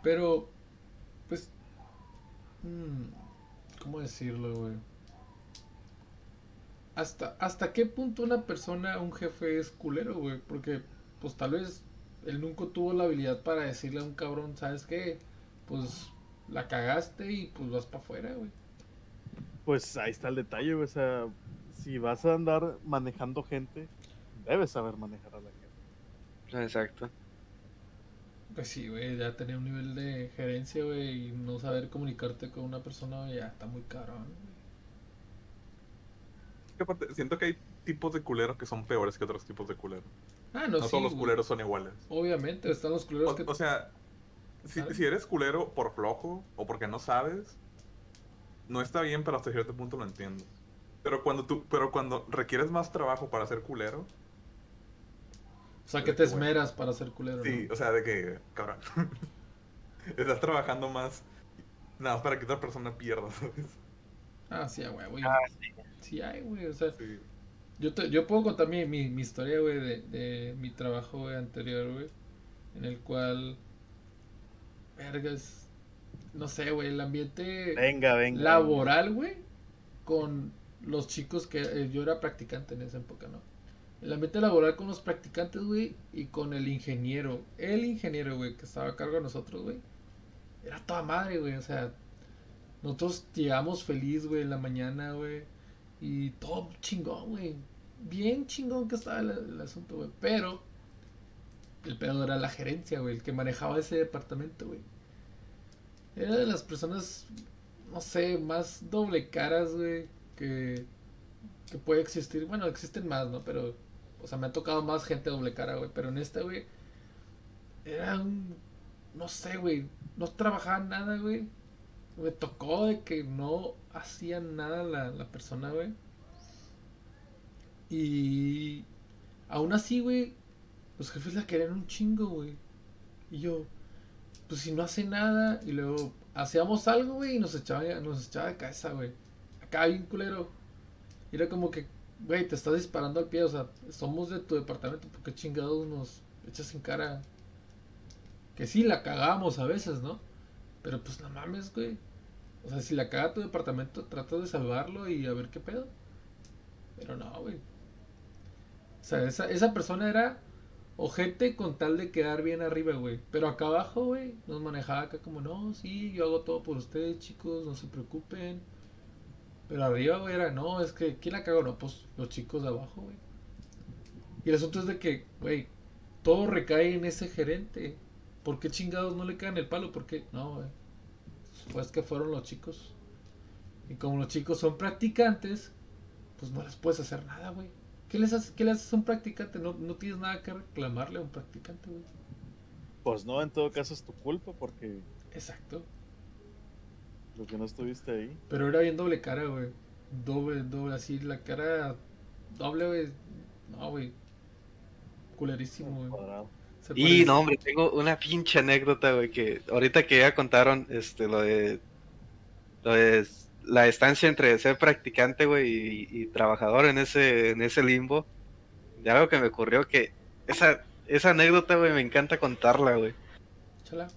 Pero, pues, mm, ¿cómo decirlo, güey? ¿Hasta, ¿Hasta qué punto una persona, un jefe es culero, güey? Porque, pues tal vez él nunca tuvo la habilidad para decirle a un cabrón, ¿sabes qué? Pues la cagaste y pues vas para afuera, güey. Pues ahí está el detalle, güey. O sea, si vas a andar manejando gente, debes saber manejar a la gente. Exacto. Pues sí, güey, ya tener un nivel de gerencia, güey, y no saber comunicarte con una persona, güey, ya está muy cabrón, güey. Que aparte, siento que hay tipos de culero que son peores que otros tipos de culero. Ah, no, No sí, todos los culeros son iguales. Obviamente, están los culeros O, que... o sea, si, ¿Sabes? si eres culero por flojo o porque no sabes, no está bien, pero hasta cierto punto lo entiendo. Pero cuando tú, pero cuando requieres más trabajo para ser culero, O sea, que te esmeras para ser culero, sí, ¿no? o sea, de que, cabrón, estás trabajando más nada más para que otra persona pierda, ¿sabes? Ah, sí, güey, güey. Ah, Sí hay, güey, o sea, Sí. Yo, te- yo puedo contar mi, mi, mi historia, güey, de, de mi trabajo, anterior, güey, en el cual, vergas, no sé, güey, el ambiente Venga, venga. laboral, güey, con los chicos que eh, yo era practicante en esa época, ¿no? El ambiente laboral con los practicantes, güey, y con el ingeniero. El ingeniero, güey, que estaba a cargo de nosotros, güey. Era toda madre, güey, o sea, nosotros llegamos feliz, güey, en la mañana, güey, y todo chingón, güey. Bien chingón que estaba el, asunto, güey, pero el pedo era la gerencia, güey, el que manejaba ese departamento, güey. Era de las personas no sé, más doble caras, güey, que, que puede existir. Bueno, existen más, ¿no? Pero, o sea, me ha tocado más gente doble cara, güey. Pero en esta, güey, era un, no sé, güey, no trabajaba nada, güey. Me tocó de que no hacía nada la, la persona, güey. Y aún así, güey, los jefes la querían un chingo, güey. Y yo, pues si no hace nada, y luego hacíamos algo, güey, y nos echaba, nos echaba de cabeza, güey. Acá bien culero. Y era como que, güey, te estás disparando al pie, o sea, somos de tu departamento, porque chingados nos echas en cara? Que sí, la cagamos a veces, ¿no? Pero pues no mames, güey. O sea, si la caga tu departamento, trata de salvarlo y a ver qué pedo. Pero no, güey. O sea, esa, esa persona era ojete con tal de quedar bien arriba, güey. Pero acá abajo, güey, nos manejaba acá como, no, sí, yo hago todo por ustedes, chicos, no se preocupen. Pero arriba, güey, era, no, es que, ¿quién la cagó? No, pues los chicos de abajo, güey. Y el asunto es de que, güey, todo recae en ese gerente. ¿Por qué chingados no le caen el palo? ¿Por qué? No, güey. Pues que fueron los chicos. Y como los chicos son practicantes, pues no les puedes hacer nada, güey. ¿Qué les haces, qué le haces a un practicante? No, no tienes nada que reclamarle a un practicante, güey. Pues no, en todo caso es tu culpa porque Exacto. lo que no estuviste ahí. Pero era bien doble cara, güey. Doble, doble, así, la cara doble, güey. No, güey. Culerísimo, güey. Y no, hombre, tengo una pinche anécdota, güey, que ahorita que ya contaron este, lo de, lo de la estancia entre ser practicante, güey, y, y trabajador en ese, en ese limbo, de algo que me ocurrió que esa, esa anécdota, güey, me encanta contarla, güey. Chala.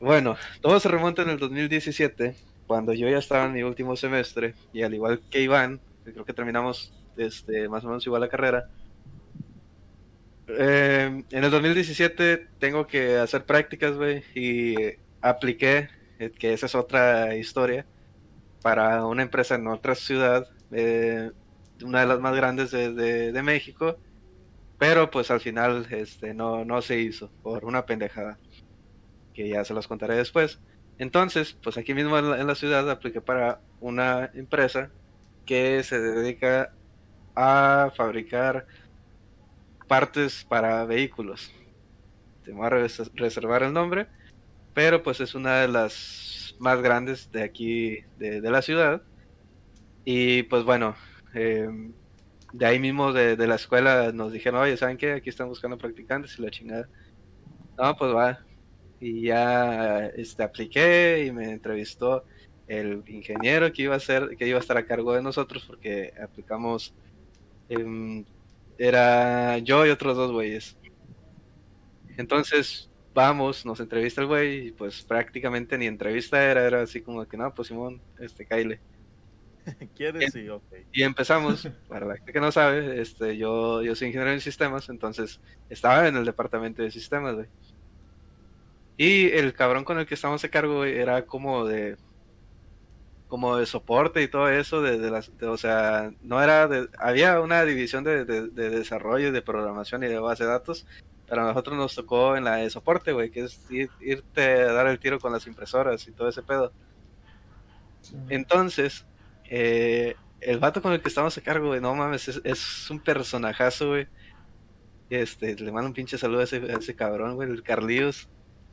Bueno, todo se remonta en el 2017, cuando yo ya estaba en mi último semestre, y al igual que Iván, creo que terminamos este, más o menos igual la carrera. Eh, en el 2017 tengo que hacer prácticas, güey, y apliqué, eh, que esa es otra historia, para una empresa en otra ciudad, eh, una de las más grandes de, de, México, pero pues al final este, no, no se hizo por una pendejada, que ya se los contaré después. Entonces, pues aquí mismo en la, en la ciudad apliqué para una empresa que se dedica a fabricar partes para vehículos. Te voy a reservar el nombre, pero pues es una de las más grandes de aquí, de, la ciudad. Y pues bueno, eh, de ahí mismo de, la escuela nos dijeron, oye, ¿saben qué? Aquí están buscando practicantes y la chingada. No, pues va. Y ya este, apliqué y me entrevistó el ingeniero que iba a ser, que iba a estar a cargo de nosotros porque aplicamos eh, era yo y otros dos güeyes. Entonces, vamos, nos entrevista el güey y pues prácticamente ni entrevista era, era así como que no, pues Simón, este, Kyle. ¿Quieres? Sí, ok. Y empezamos, para la gente que no sabe, este, yo, yo soy ingeniero en sistemas, entonces estaba en el departamento de sistemas, güey. Y el cabrón con el que estábamos a cargo, güey, era como de como de soporte y todo eso, de, de las, de, o sea, no era de, había una división de, de, de, desarrollo, de programación y de base de datos, pero a nosotros nos tocó en la de soporte, güey, que es ir, irte a dar el tiro con las impresoras y todo ese pedo. Sí. Entonces, eh, el vato con el que estamos a cargo, güey, no mames, es, es un personajazo, güey. Este, le mando un pinche saludo a ese, a ese cabrón, güey, el Carlios.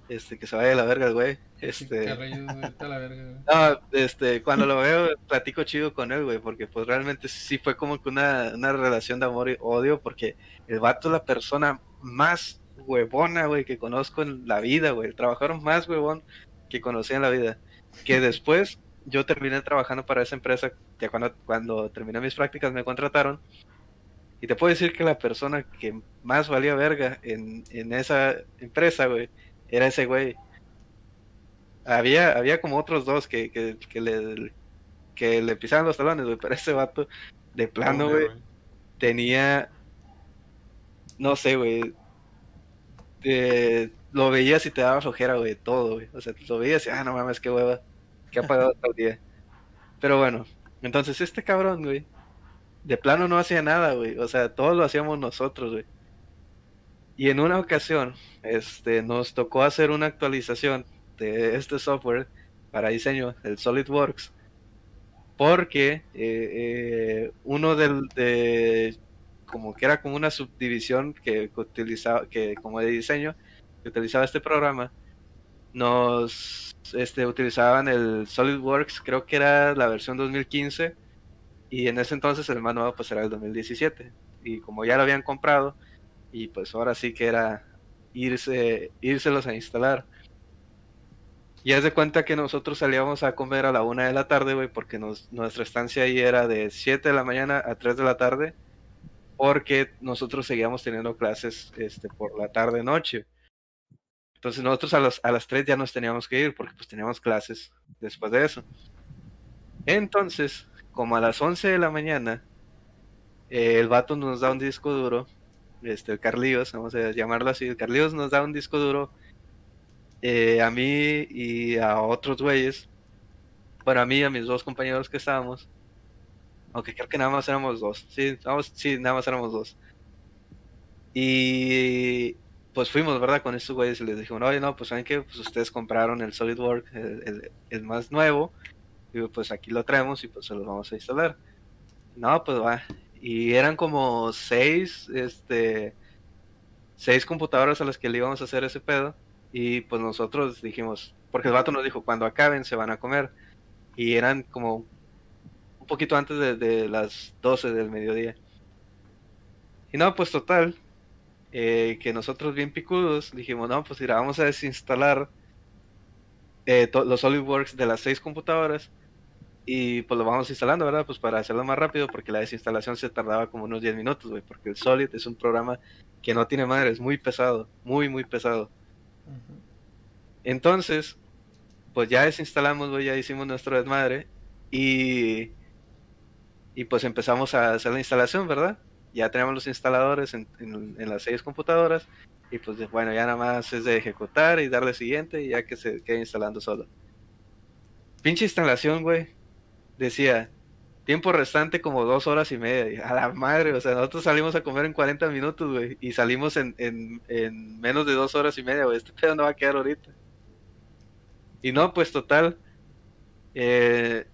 Este, que se vaya a la verga el güey. Este... la verga, güey. No, este, cuando lo veo, platico chido con él, güey, porque pues realmente sí fue como que una, una relación de amor y odio, porque el vato es la persona más huevona, güey, que conozco en la vida, güey. El trabajador más huevón que conocí en la vida. Que después yo terminé trabajando para esa empresa, que cuando, cuando terminé mis prácticas me contrataron. Y te puedo decir que la persona que más valía verga en, en esa empresa, güey, era ese güey. Había, había como otros dos que, que, que, le, que le pisaban los talones, güey, pero ese vato, de plano, güey, tenía, no sé, güey, eh, lo veías y te daba flojera, güey, todo, güey. O sea, lo veías y, ah, no mames, qué hueva, que ha pagado todo el día. Pero bueno, entonces este cabrón, güey, de plano no hacía nada, güey. O sea, todo lo hacíamos nosotros, güey. Y en una ocasión, este, nos tocó hacer una actualización de este software para diseño, el SolidWorks, porque eh, eh, uno del, de, como que era como una subdivisión que, utilizaba, que como de diseño, que utilizaba este programa, nos este, utilizaban el SolidWorks, creo que era la versión 2015, y en ese entonces el más pues era el 2017, y como ya lo habían comprado, y pues ahora sí que era irse, írselos a instalar. Y haz de cuenta que nosotros salíamos a comer a la una de la tarde, güey, porque nuestra estancia ahí era de 7 de la mañana a 3 de la tarde, porque nosotros seguíamos teniendo clases este, por la tarde-noche. Entonces nosotros a, los, a las 3 ya nos teníamos que ir, porque pues teníamos clases después de eso. Entonces, como a las 11 de la mañana, eh, el vato nos da un disco duro este, el Carlíos, vamos a llamarlo así, el Carlíos nos da un disco duro eh, a mí y a otros güeyes, bueno, a mí y a mis dos compañeros que estábamos, aunque creo que nada más éramos dos, sí, vamos, sí, nada más éramos dos. Y pues fuimos, ¿verdad? Con estos güeyes y les dijimos, oye, no, pues saben que pues ustedes compraron el SolidWorks, el, el, el, más nuevo, y pues aquí lo traemos y pues se los vamos a instalar. No, pues va, y eran como seis, este, seis computadoras a las que le íbamos a hacer ese pedo. Y pues nosotros dijimos, porque el vato nos dijo, cuando acaben se van a comer. Y eran como un poquito antes de, las 12 del mediodía. Y no, pues total, eh, que nosotros bien picudos dijimos, no, pues mira, vamos a desinstalar eh, los SolidWorks de las seis computadoras y pues lo vamos instalando, ¿verdad? Pues para hacerlo más rápido, porque la desinstalación se tardaba como unos 10 minutos, güey, porque el Solid es un programa que no tiene madre, es muy pesado, muy, muy pesado. Uh -huh. Entonces, pues ya desinstalamos, güey, ya hicimos nuestro desmadre y, y pues empezamos a hacer la instalación, ¿verdad? Ya teníamos los instaladores en, en- en las seis computadoras y pues bueno, ya nada más es de ejecutar y darle siguiente y ya que se quede instalando solo. Pinche instalación, güey. Decía, tiempo restante como dos horas y media. A la madre, o sea, nosotros salimos a comer en 40 minutos, güey. Y salimos en, en, en menos de dos horas y media, güey. Este pedo no va a quedar ahorita. Y no, pues total. eh,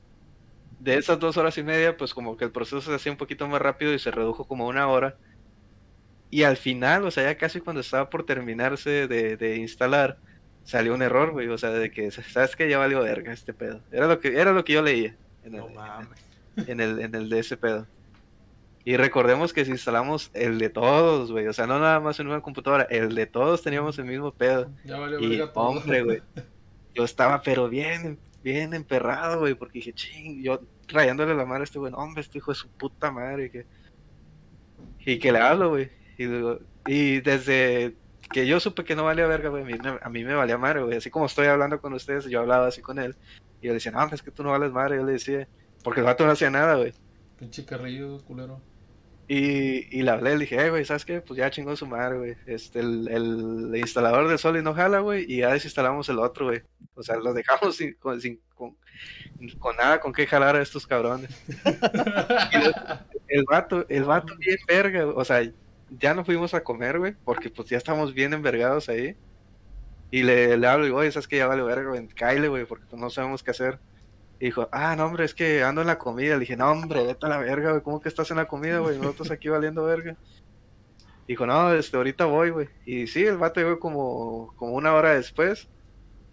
de esas dos horas y media, pues como que el proceso se hacía un poquito más rápido y se redujo como una hora. Y al final, o sea, ya casi cuando estaba por terminarse de, de instalar, salió un error, güey. O sea, de que, ¿sabes que Ya valió verga este pedo. Era lo que, era lo que yo leía en el, No mames. en el, en el de ese pedo. Y recordemos que si instalamos el de todos, güey, o sea, no nada más en una computadora, el de todos teníamos el mismo pedo. Ya valió Y todo. hombre, güey, yo estaba pero bien, bien emperrado, güey, porque dije, ching, yo rayándole la madre a este güey, hombre, este hijo de su puta madre, que... Y que le hablo, güey. Y, digo- y desde que yo supe que no valía verga, güey, a mí, me- a mí me valía madre, güey. Así como estoy hablando con ustedes, yo hablaba así con él. Y yo le decía, no, es que tú no vales madre, yo le decía. Porque el vato no hacía nada, güey. Pinche carrillo, culero. Y, y le hablé, le dije, eh, güey, ¿sabes qué? Pues ya chingó su madre, güey. Este, el, el instalador del Solid no jala, güey, y ya desinstalamos el otro, güey. O sea, los dejamos sin, con, sin- con, con nada con qué jalar a estos cabrones. El vato, el vato bien verga, o sea, ya no fuimos a comer, güey, porque pues ya estamos bien envergados ahí. Y le, le hablo y digo, oye, ¿sabes que Ya vale verga, cáile, güey, porque pues, no sabemos qué hacer. Y dijo, ah, no, hombre, es que ando en la comida. Le dije, no, hombre, vete a la verga, güey, ¿cómo que estás en la comida, güey? Nosotros aquí valiendo verga. Dijo, no, este, ahorita voy, güey. Y sí, el vato llegó como, como una hora después.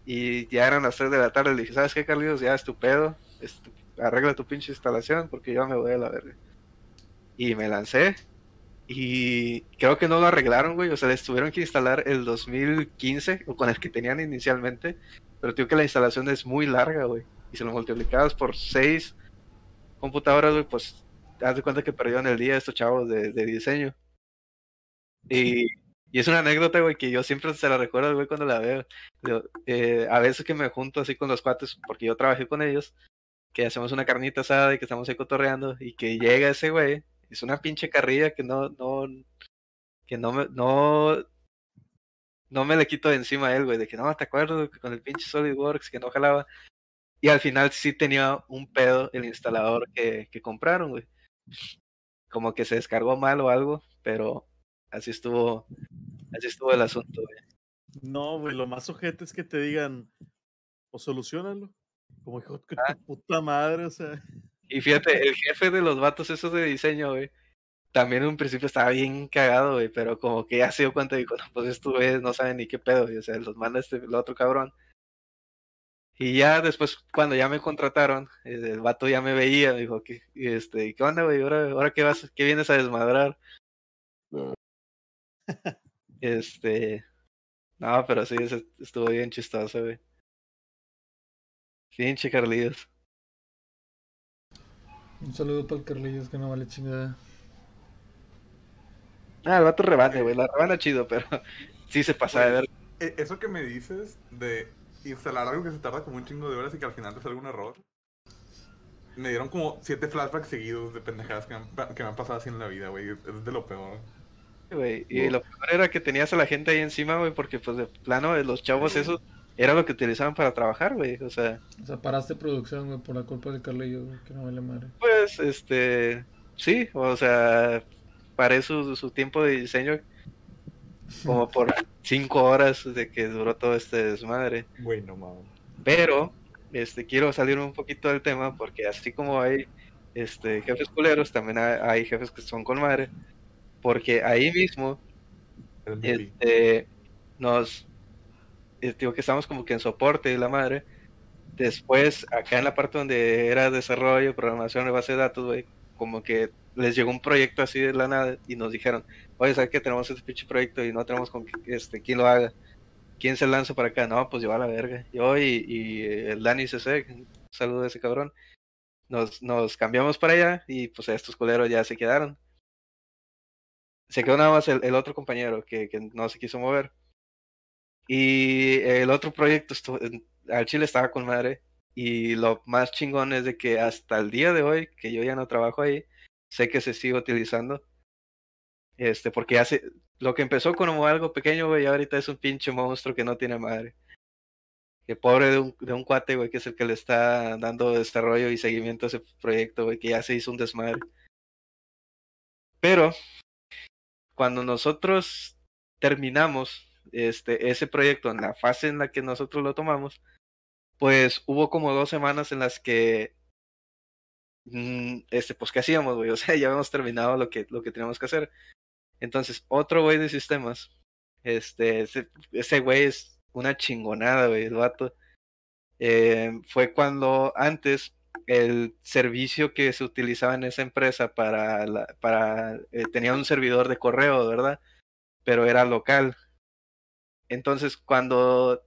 Y ya eran las 3 de la tarde. Le dije, ¿sabes qué, Carlitos? Ya es tu pedo. Es tu- arregla tu pinche instalación porque yo me voy a la verga. Y me lancé. Y creo que no lo arreglaron, güey. O sea, les tuvieron que instalar el 2015, o con el que tenían inicialmente. Pero digo que la instalación es muy larga, güey. Y si lo multiplicabas por 6 computadoras, güey, pues haz de cuenta que perdieron el día estos chavos de, de diseño. Y, y es una anécdota, güey, que yo siempre se la recuerdo, güey, cuando la veo. Eh, a veces que me junto así con los cuates, porque yo trabajé con ellos, que hacemos una carnita asada y que estamos ahí cotorreando, y que llega ese güey, es una pinche carrilla que no, no, que no me, no, no me le quito de encima a él, güey, de que no, te acuerdo con el pinche SolidWorks que no jalaba. Y al final sí tenía un pedo el instalador que, que compraron, güey. Como que se descargó mal o algo, pero así estuvo, así estuvo el asunto, güey. No, güey, lo más ojete es que te digan, o solucionalo. Como hijo de Ah. tu puta madre, o sea. Y fíjate, el jefe de los vatos esos de diseño, güey, también en un principio estaba bien cagado, güey, pero como que ya se dio cuenta y dijo, no, pues estos güeyes no saben ni qué pedo, güey, o sea, los manda este, el otro cabrón. Y ya después, cuando ya me contrataron, el vato ya me veía, me dijo, ¿qué, este, ¿qué onda, güey? ¿Ahora, ahora qué vas, qué vienes a desmadrar? Este, no, pero sí, estuvo bien chistoso, güey. Pinche Carlillos. Un saludo para el Carlillos que no vale chingada. Ah, el vato rebane, güey, la rebana chido, pero sí se pasa de ver. E- Eso que me dices de instalar algo que se tarda como un chingo de horas y que al final te sale un error. Me dieron como siete flashbacks seguidos de pendejadas que me han, pa- que me han pasado así en la vida, güey. Es de lo peor. güey. Y lo peor era que tenías a la gente ahí encima, güey, porque pues de plano los chavos esos era lo que utilizaban para trabajar, güey. O sea, O sea, paraste producción, güey, por la culpa del Carlillos, güey, que no vale madre. pues, este, sí, o sea, paré su, su tiempo de diseño como por cinco horas de que duró todo este desmadre. Güey, no mames. Pero, este, quiero salirme un poquito del tema porque así como hay, este, jefes culeros, también hay, hay jefes que son con madre. Porque ahí mismo este, nos digo que estamos como que en soporte de la madre. Después, acá en la parte donde era desarrollo, programación de base de datos, güey, como que les llegó un proyecto así de la nada y nos dijeron, oye, ¿sabes que tenemos este pinche proyecto y no tenemos con este, quién lo haga? ¿Quién se lanza para acá? No, pues yo a la verga. Yo y, y el Dani CC, saludo a ese cabrón, nos, nos cambiamos para allá y pues estos culeros ya se quedaron. Se quedó nada más el, el otro compañero que, que no se quiso mover. Y el otro proyecto al chile estaba con madre. Y lo más chingón es de que hasta el día de hoy, que yo ya no trabajo ahí, sé que se sigue utilizando. Este, porque hace, lo que empezó como algo pequeño, güey, ahorita es un pinche monstruo que no tiene madre. Que pobre de un, de un cuate, güey, que es el que le está dando desarrollo y seguimiento a ese proyecto, güey, que ya se hizo un desmadre. Pero, cuando nosotros terminamos este, ese proyecto en la fase en la que nosotros lo tomamos, pues hubo como dos semanas en las que, mm, este, pues, ¿qué hacíamos, güey? O sea, ya habíamos terminado lo que, lo que teníamos que hacer. Entonces, otro güey de sistemas, este, ese, güey es una chingonada, güey, el vato. Eh, fue cuando antes el servicio que se utilizaba en esa empresa para, la, para eh, tenía un servidor de correo, ¿verdad? Pero era local. Entonces, cuando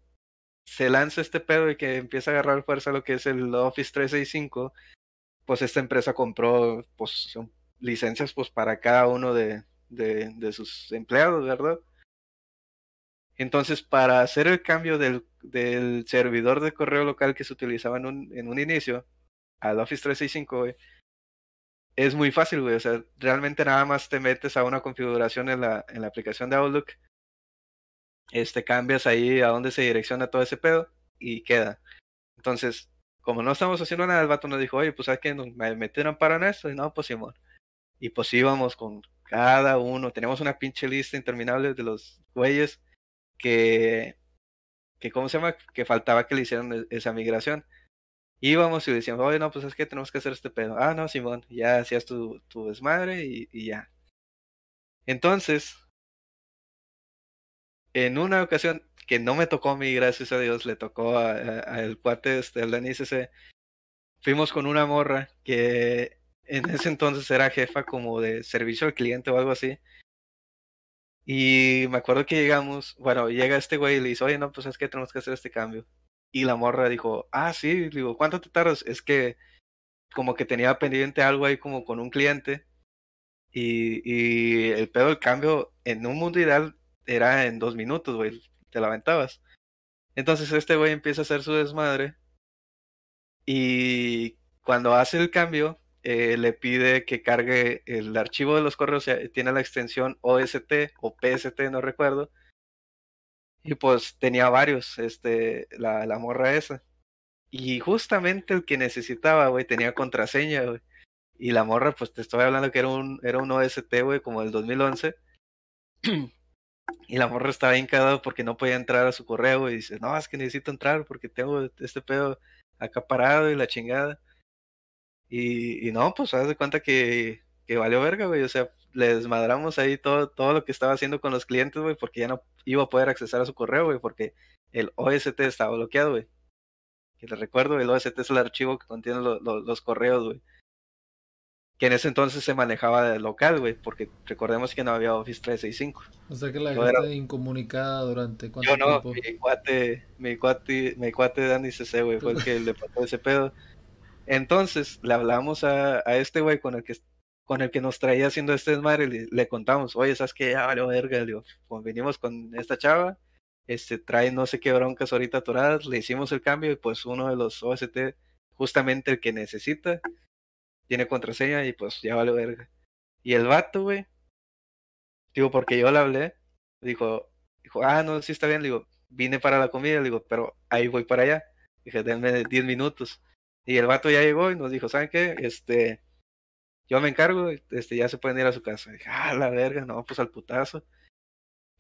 se lanza este pedo y que empieza a agarrar fuerza lo que es el Office 365, pues esta empresa compró pues, licencias pues para cada uno de, de, sus empleados, ¿verdad? Entonces, para hacer el cambio del, del servidor de correo local que se utilizaba en un, en un inicio al Office 365, güey, es muy fácil, güey. O sea, realmente nada más te metes a una configuración en la, en la aplicación de Outlook, este, cambias ahí a dónde se direcciona todo ese pedo y queda. Entonces, como no estamos haciendo nada, el vato nos dijo, oye, pues ¿sabes qué? Me metieron para esto y no, pues Simón. Y pues íbamos con cada uno, tenemos una pinche lista interminable de los güeyes que, que ¿cómo se llama? Que faltaba que le hicieran esa migración. Íbamos y decíamos, oye, no, pues es que tenemos que hacer este pedo. Ah, no, Simón, ya hacías tu, tu desmadre y, y ya. Entonces, en una ocasión que no me tocó a mí, gracias a Dios, le tocó al cuate este, ese fuimos con una morra que en ese entonces era jefa como de servicio al cliente o algo así. Y me acuerdo que llegamos, bueno, llega este güey y le dice, oye, no, pues es que tenemos que hacer este cambio. Y la morra dijo, ah, sí, digo, ¿cuánto te tardas? Es que como que tenía pendiente algo ahí como con un cliente. Y, y el pedo del cambio en un mundo ideal era en dos minutos, güey, te la. Entonces este güey empieza a hacer su desmadre. Y cuando hace el cambio, eh, le pide que cargue el archivo de los correos, tiene la extensión OST o PST, no recuerdo. Y pues tenía varios, este, la, la morra esa. Y justamente el que necesitaba, güey, tenía contraseña, güey. Y la morra, pues te estoy hablando que era un, era un OST, güey, como del 2011. y la morra estaba encadado porque no podía entrar a su correo, y dice, no, es que necesito entrar porque tengo este pedo acá parado y la chingada. Y, y no, pues haz de cuenta que, que valió verga, güey. O sea, le desmadramos ahí todo, todo lo que estaba haciendo con los clientes, güey, porque ya no iba a poder accesar a su correo, güey, porque el OST estaba bloqueado, güey. Que les recuerdo, el OST es el archivo que contiene lo, los correos, güey. Que en ese entonces se manejaba de local, güey, porque recordemos que no había Office 365. O sea que la gente era... incomunicada durante cuánto Yo no, tiempo? mi cuate, mi cuate, mi cuate Dani CC, güey, fue el que le pasó ese pedo. Entonces le hablamos a, a este güey con el que con el que nos traía haciendo este desmadre, le, le contamos, oye, ¿sabes qué? Ya valió verga, le digo, pues venimos con esta chava, este, trae no sé qué broncas ahorita atoradas, le hicimos el cambio y pues uno de los OST, justamente el que necesita, tiene contraseña y pues ya vale verga. Y el vato, güey, digo, porque yo le hablé, dijo, dijo, ah, no, sí está bien, digo, vine para la comida, digo, pero ahí voy para allá. Dije, denme 10 minutos. Y el vato ya llegó y nos dijo, ¿saben qué? Este, yo me encargo, este, ya se pueden ir a su casa. dije, ah, la verga, no, pues al putazo.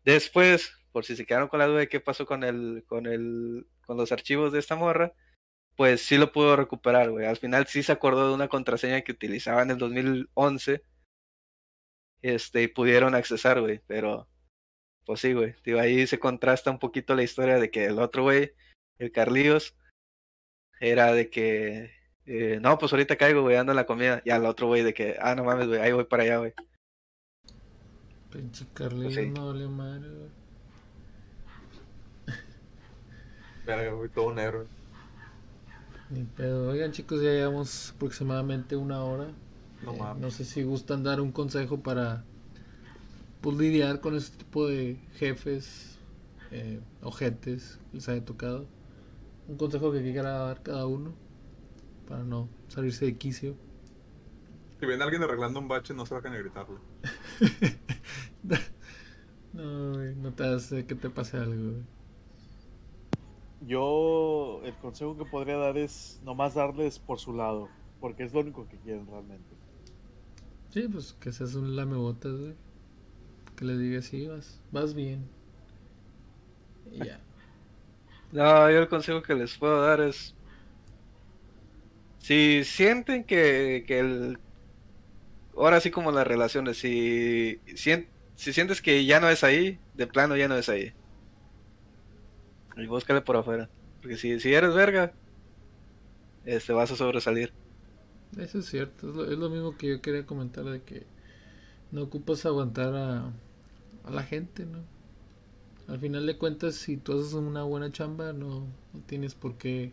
Después, por si se quedaron con la duda de qué pasó con el, con el, con los archivos de esta morra, pues sí lo pudo recuperar, güey. Al final sí se acordó de una contraseña que utilizaba en el 2011, este, y pudieron accesar, güey, pero, pues sí, güey. Digo, ahí se contrasta un poquito la historia de que el otro güey, el Carlíos, era de que, eh, no, pues ahorita caigo, güey, ando en la comida. Y al otro güey de que, ah, no mames, güey, ahí voy para allá, güey. Pinche Carlillo, pues sí. no vale madre, güey. Verga, güey, todo un héroe. Ni pedo. Oigan, chicos, ya llevamos aproximadamente una hora. No Eh, mames. no sé si gustan dar un consejo para pues, lidiar con este tipo de jefes eh, ojetes les haya tocado. Un consejo que quiera dar cada uno para no salirse de quicio. Si viene alguien arreglando un bache, no se vayan a gritarle. no, güey, no te hace que te pase algo, güey. Yo, el consejo que podría dar es nomás darles por su lado, porque es lo único que quieren realmente. Sí, pues que seas un lamebotas, güey. Que les digas, sí, vas, vas bien. Y ya. No, yo el consejo que les puedo dar es. Si sienten que, que el. Ahora sí como las relaciones, si, si, si sientes que ya no es ahí, de plano ya no es ahí. Y búscale por afuera. Porque si, si eres verga, este vas a sobresalir. Eso es cierto, es lo, mismo que yo quería comentar de que no ocupas aguantar a, a la gente, ¿no? Al final de cuentas, si tú haces una buena chamba, no, no tienes por qué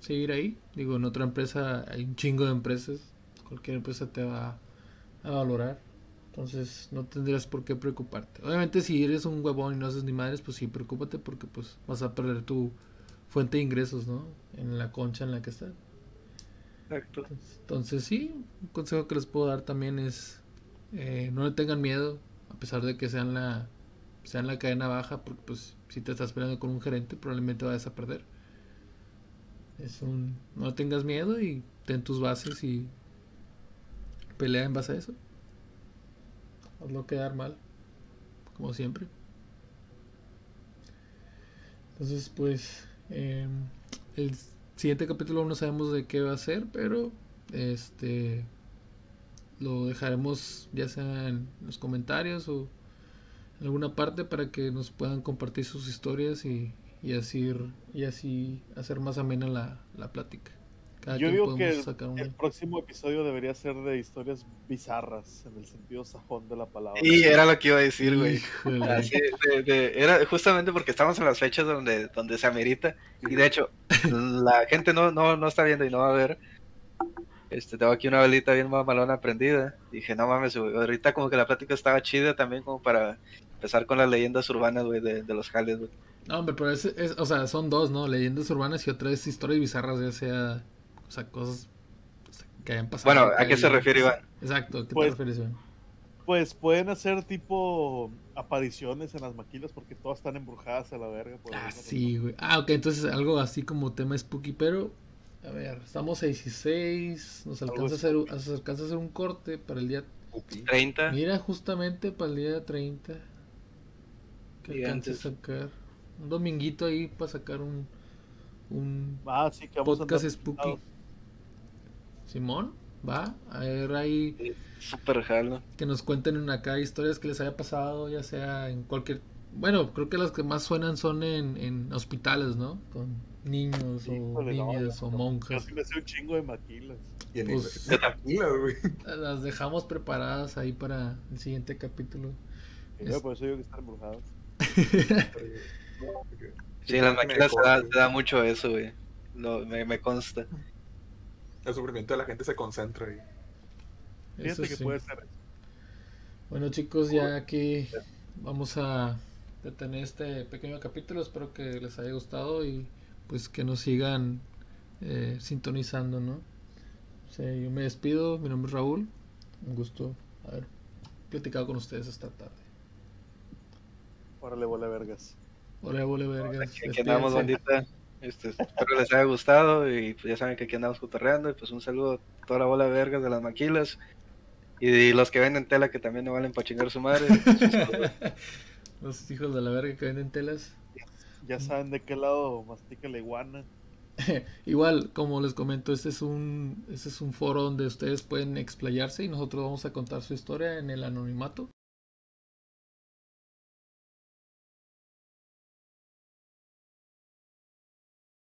seguir ahí. Digo, en otra empresa hay un chingo de empresas, cualquier empresa te va a valorar. Entonces no tendrías por qué preocuparte. Obviamente si eres un huevón y no haces ni madres, pues sí, preocúpate porque pues vas a perder tu fuente de ingresos, ¿no? En la concha en la que estás. Exacto. Entonces sí, un consejo que les puedo dar también es eh, no le tengan miedo, a pesar de que sean la, sean la cadena baja, porque pues si te estás peleando con un gerente probablemente vayas a perder. Es un, no tengas miedo y ten tus bases y pelea en base a eso. Hazlo quedar mal, como siempre. Entonces pues eh, el siguiente capítulo no sabemos de qué va a ser, pero este lo dejaremos ya sea en los comentarios o en alguna parte para que nos puedan compartir sus historias y, y así y así hacer más amena la, la plática. Cada Yo digo que el, sacar una. el próximo episodio debería ser de historias bizarras, en el sentido sajón de la palabra. Y era lo que iba a decir, güey. Así, de- de- era justamente porque estamos en las fechas donde, donde se amerita. Y de hecho, la gente no, no, no está viendo y no va a ver. Este, tengo aquí una velita bien mamalona prendida. Dije, no mames, güey. Ahorita como que la plática estaba chida también como para empezar con las leyendas urbanas, güey, de, de los jales, güey. No, hombre, pero es, es- o sea, son dos, ¿no? Leyendas urbanas y otra es historias bizarras, ya sea, o sea, cosas o sea, que hayan pasado. Bueno, ¿a qué se refiere Iván? Exacto, ¿a qué Pues- te refieres, Iván? Pues pueden hacer tipo apariciones en las maquilas porque todas están embrujadas a la verga. por Ah, sí, güey. Ah, ok, entonces algo así como tema spooky, pero a ver, estamos a 16, nos alcanza a hacer, nos alcanza a hacer un corte para el día, 30. mira, justamente para el día 30, que Y alcance a sacar un dominguito ahí para sacar un, un. Ah, sí, que vamos a podcast spooky. Simón, va, a ver ahí Super jalo. que nos cuenten acá historias que les haya pasado, ya sea en cualquier... Bueno, creo que las que más suenan son en, en hospitales, ¿no? Con niños o no, niñas o Yo monjas. sí me sé un chingo de maquilas. Y en Pues- inglés. Tranquilas, güey. Las dejamos preparadas ahí para el siguiente capítulo. Es- yo por eso digo que están embrujadas. Sí, en las Me máquinas se da, da mucho eso, güey. No, me, me consta. El sufrimiento de la gente se concentra ahí. Eso Fíjate que sí. puede ser eso. Bueno chicos, ya aquí vamos a detener este pequeño capítulo. Espero que les haya gustado y pues que nos sigan eh, sintonizando, ¿no? O sea, yo me despido, mi nombre es Raúl. Un gusto haber platicado con ustedes esta tarde. Órale, bola vergas. Hola, hola, vergas. Aquí, aquí andamos, bandita. Este, espero les haya gustado y pues ya saben que aquí andamos cotorreando y pues un saludo a toda la bola de vergas de las maquilas y los que venden tela que también no valen para chingar su madre. pues. Los hijos de la verga que venden telas. Ya saben de qué lado mastica la iguana. Igual, como les comento, este es un este es un foro donde ustedes pueden explayarse y nosotros vamos a contar su historia en el anonimato.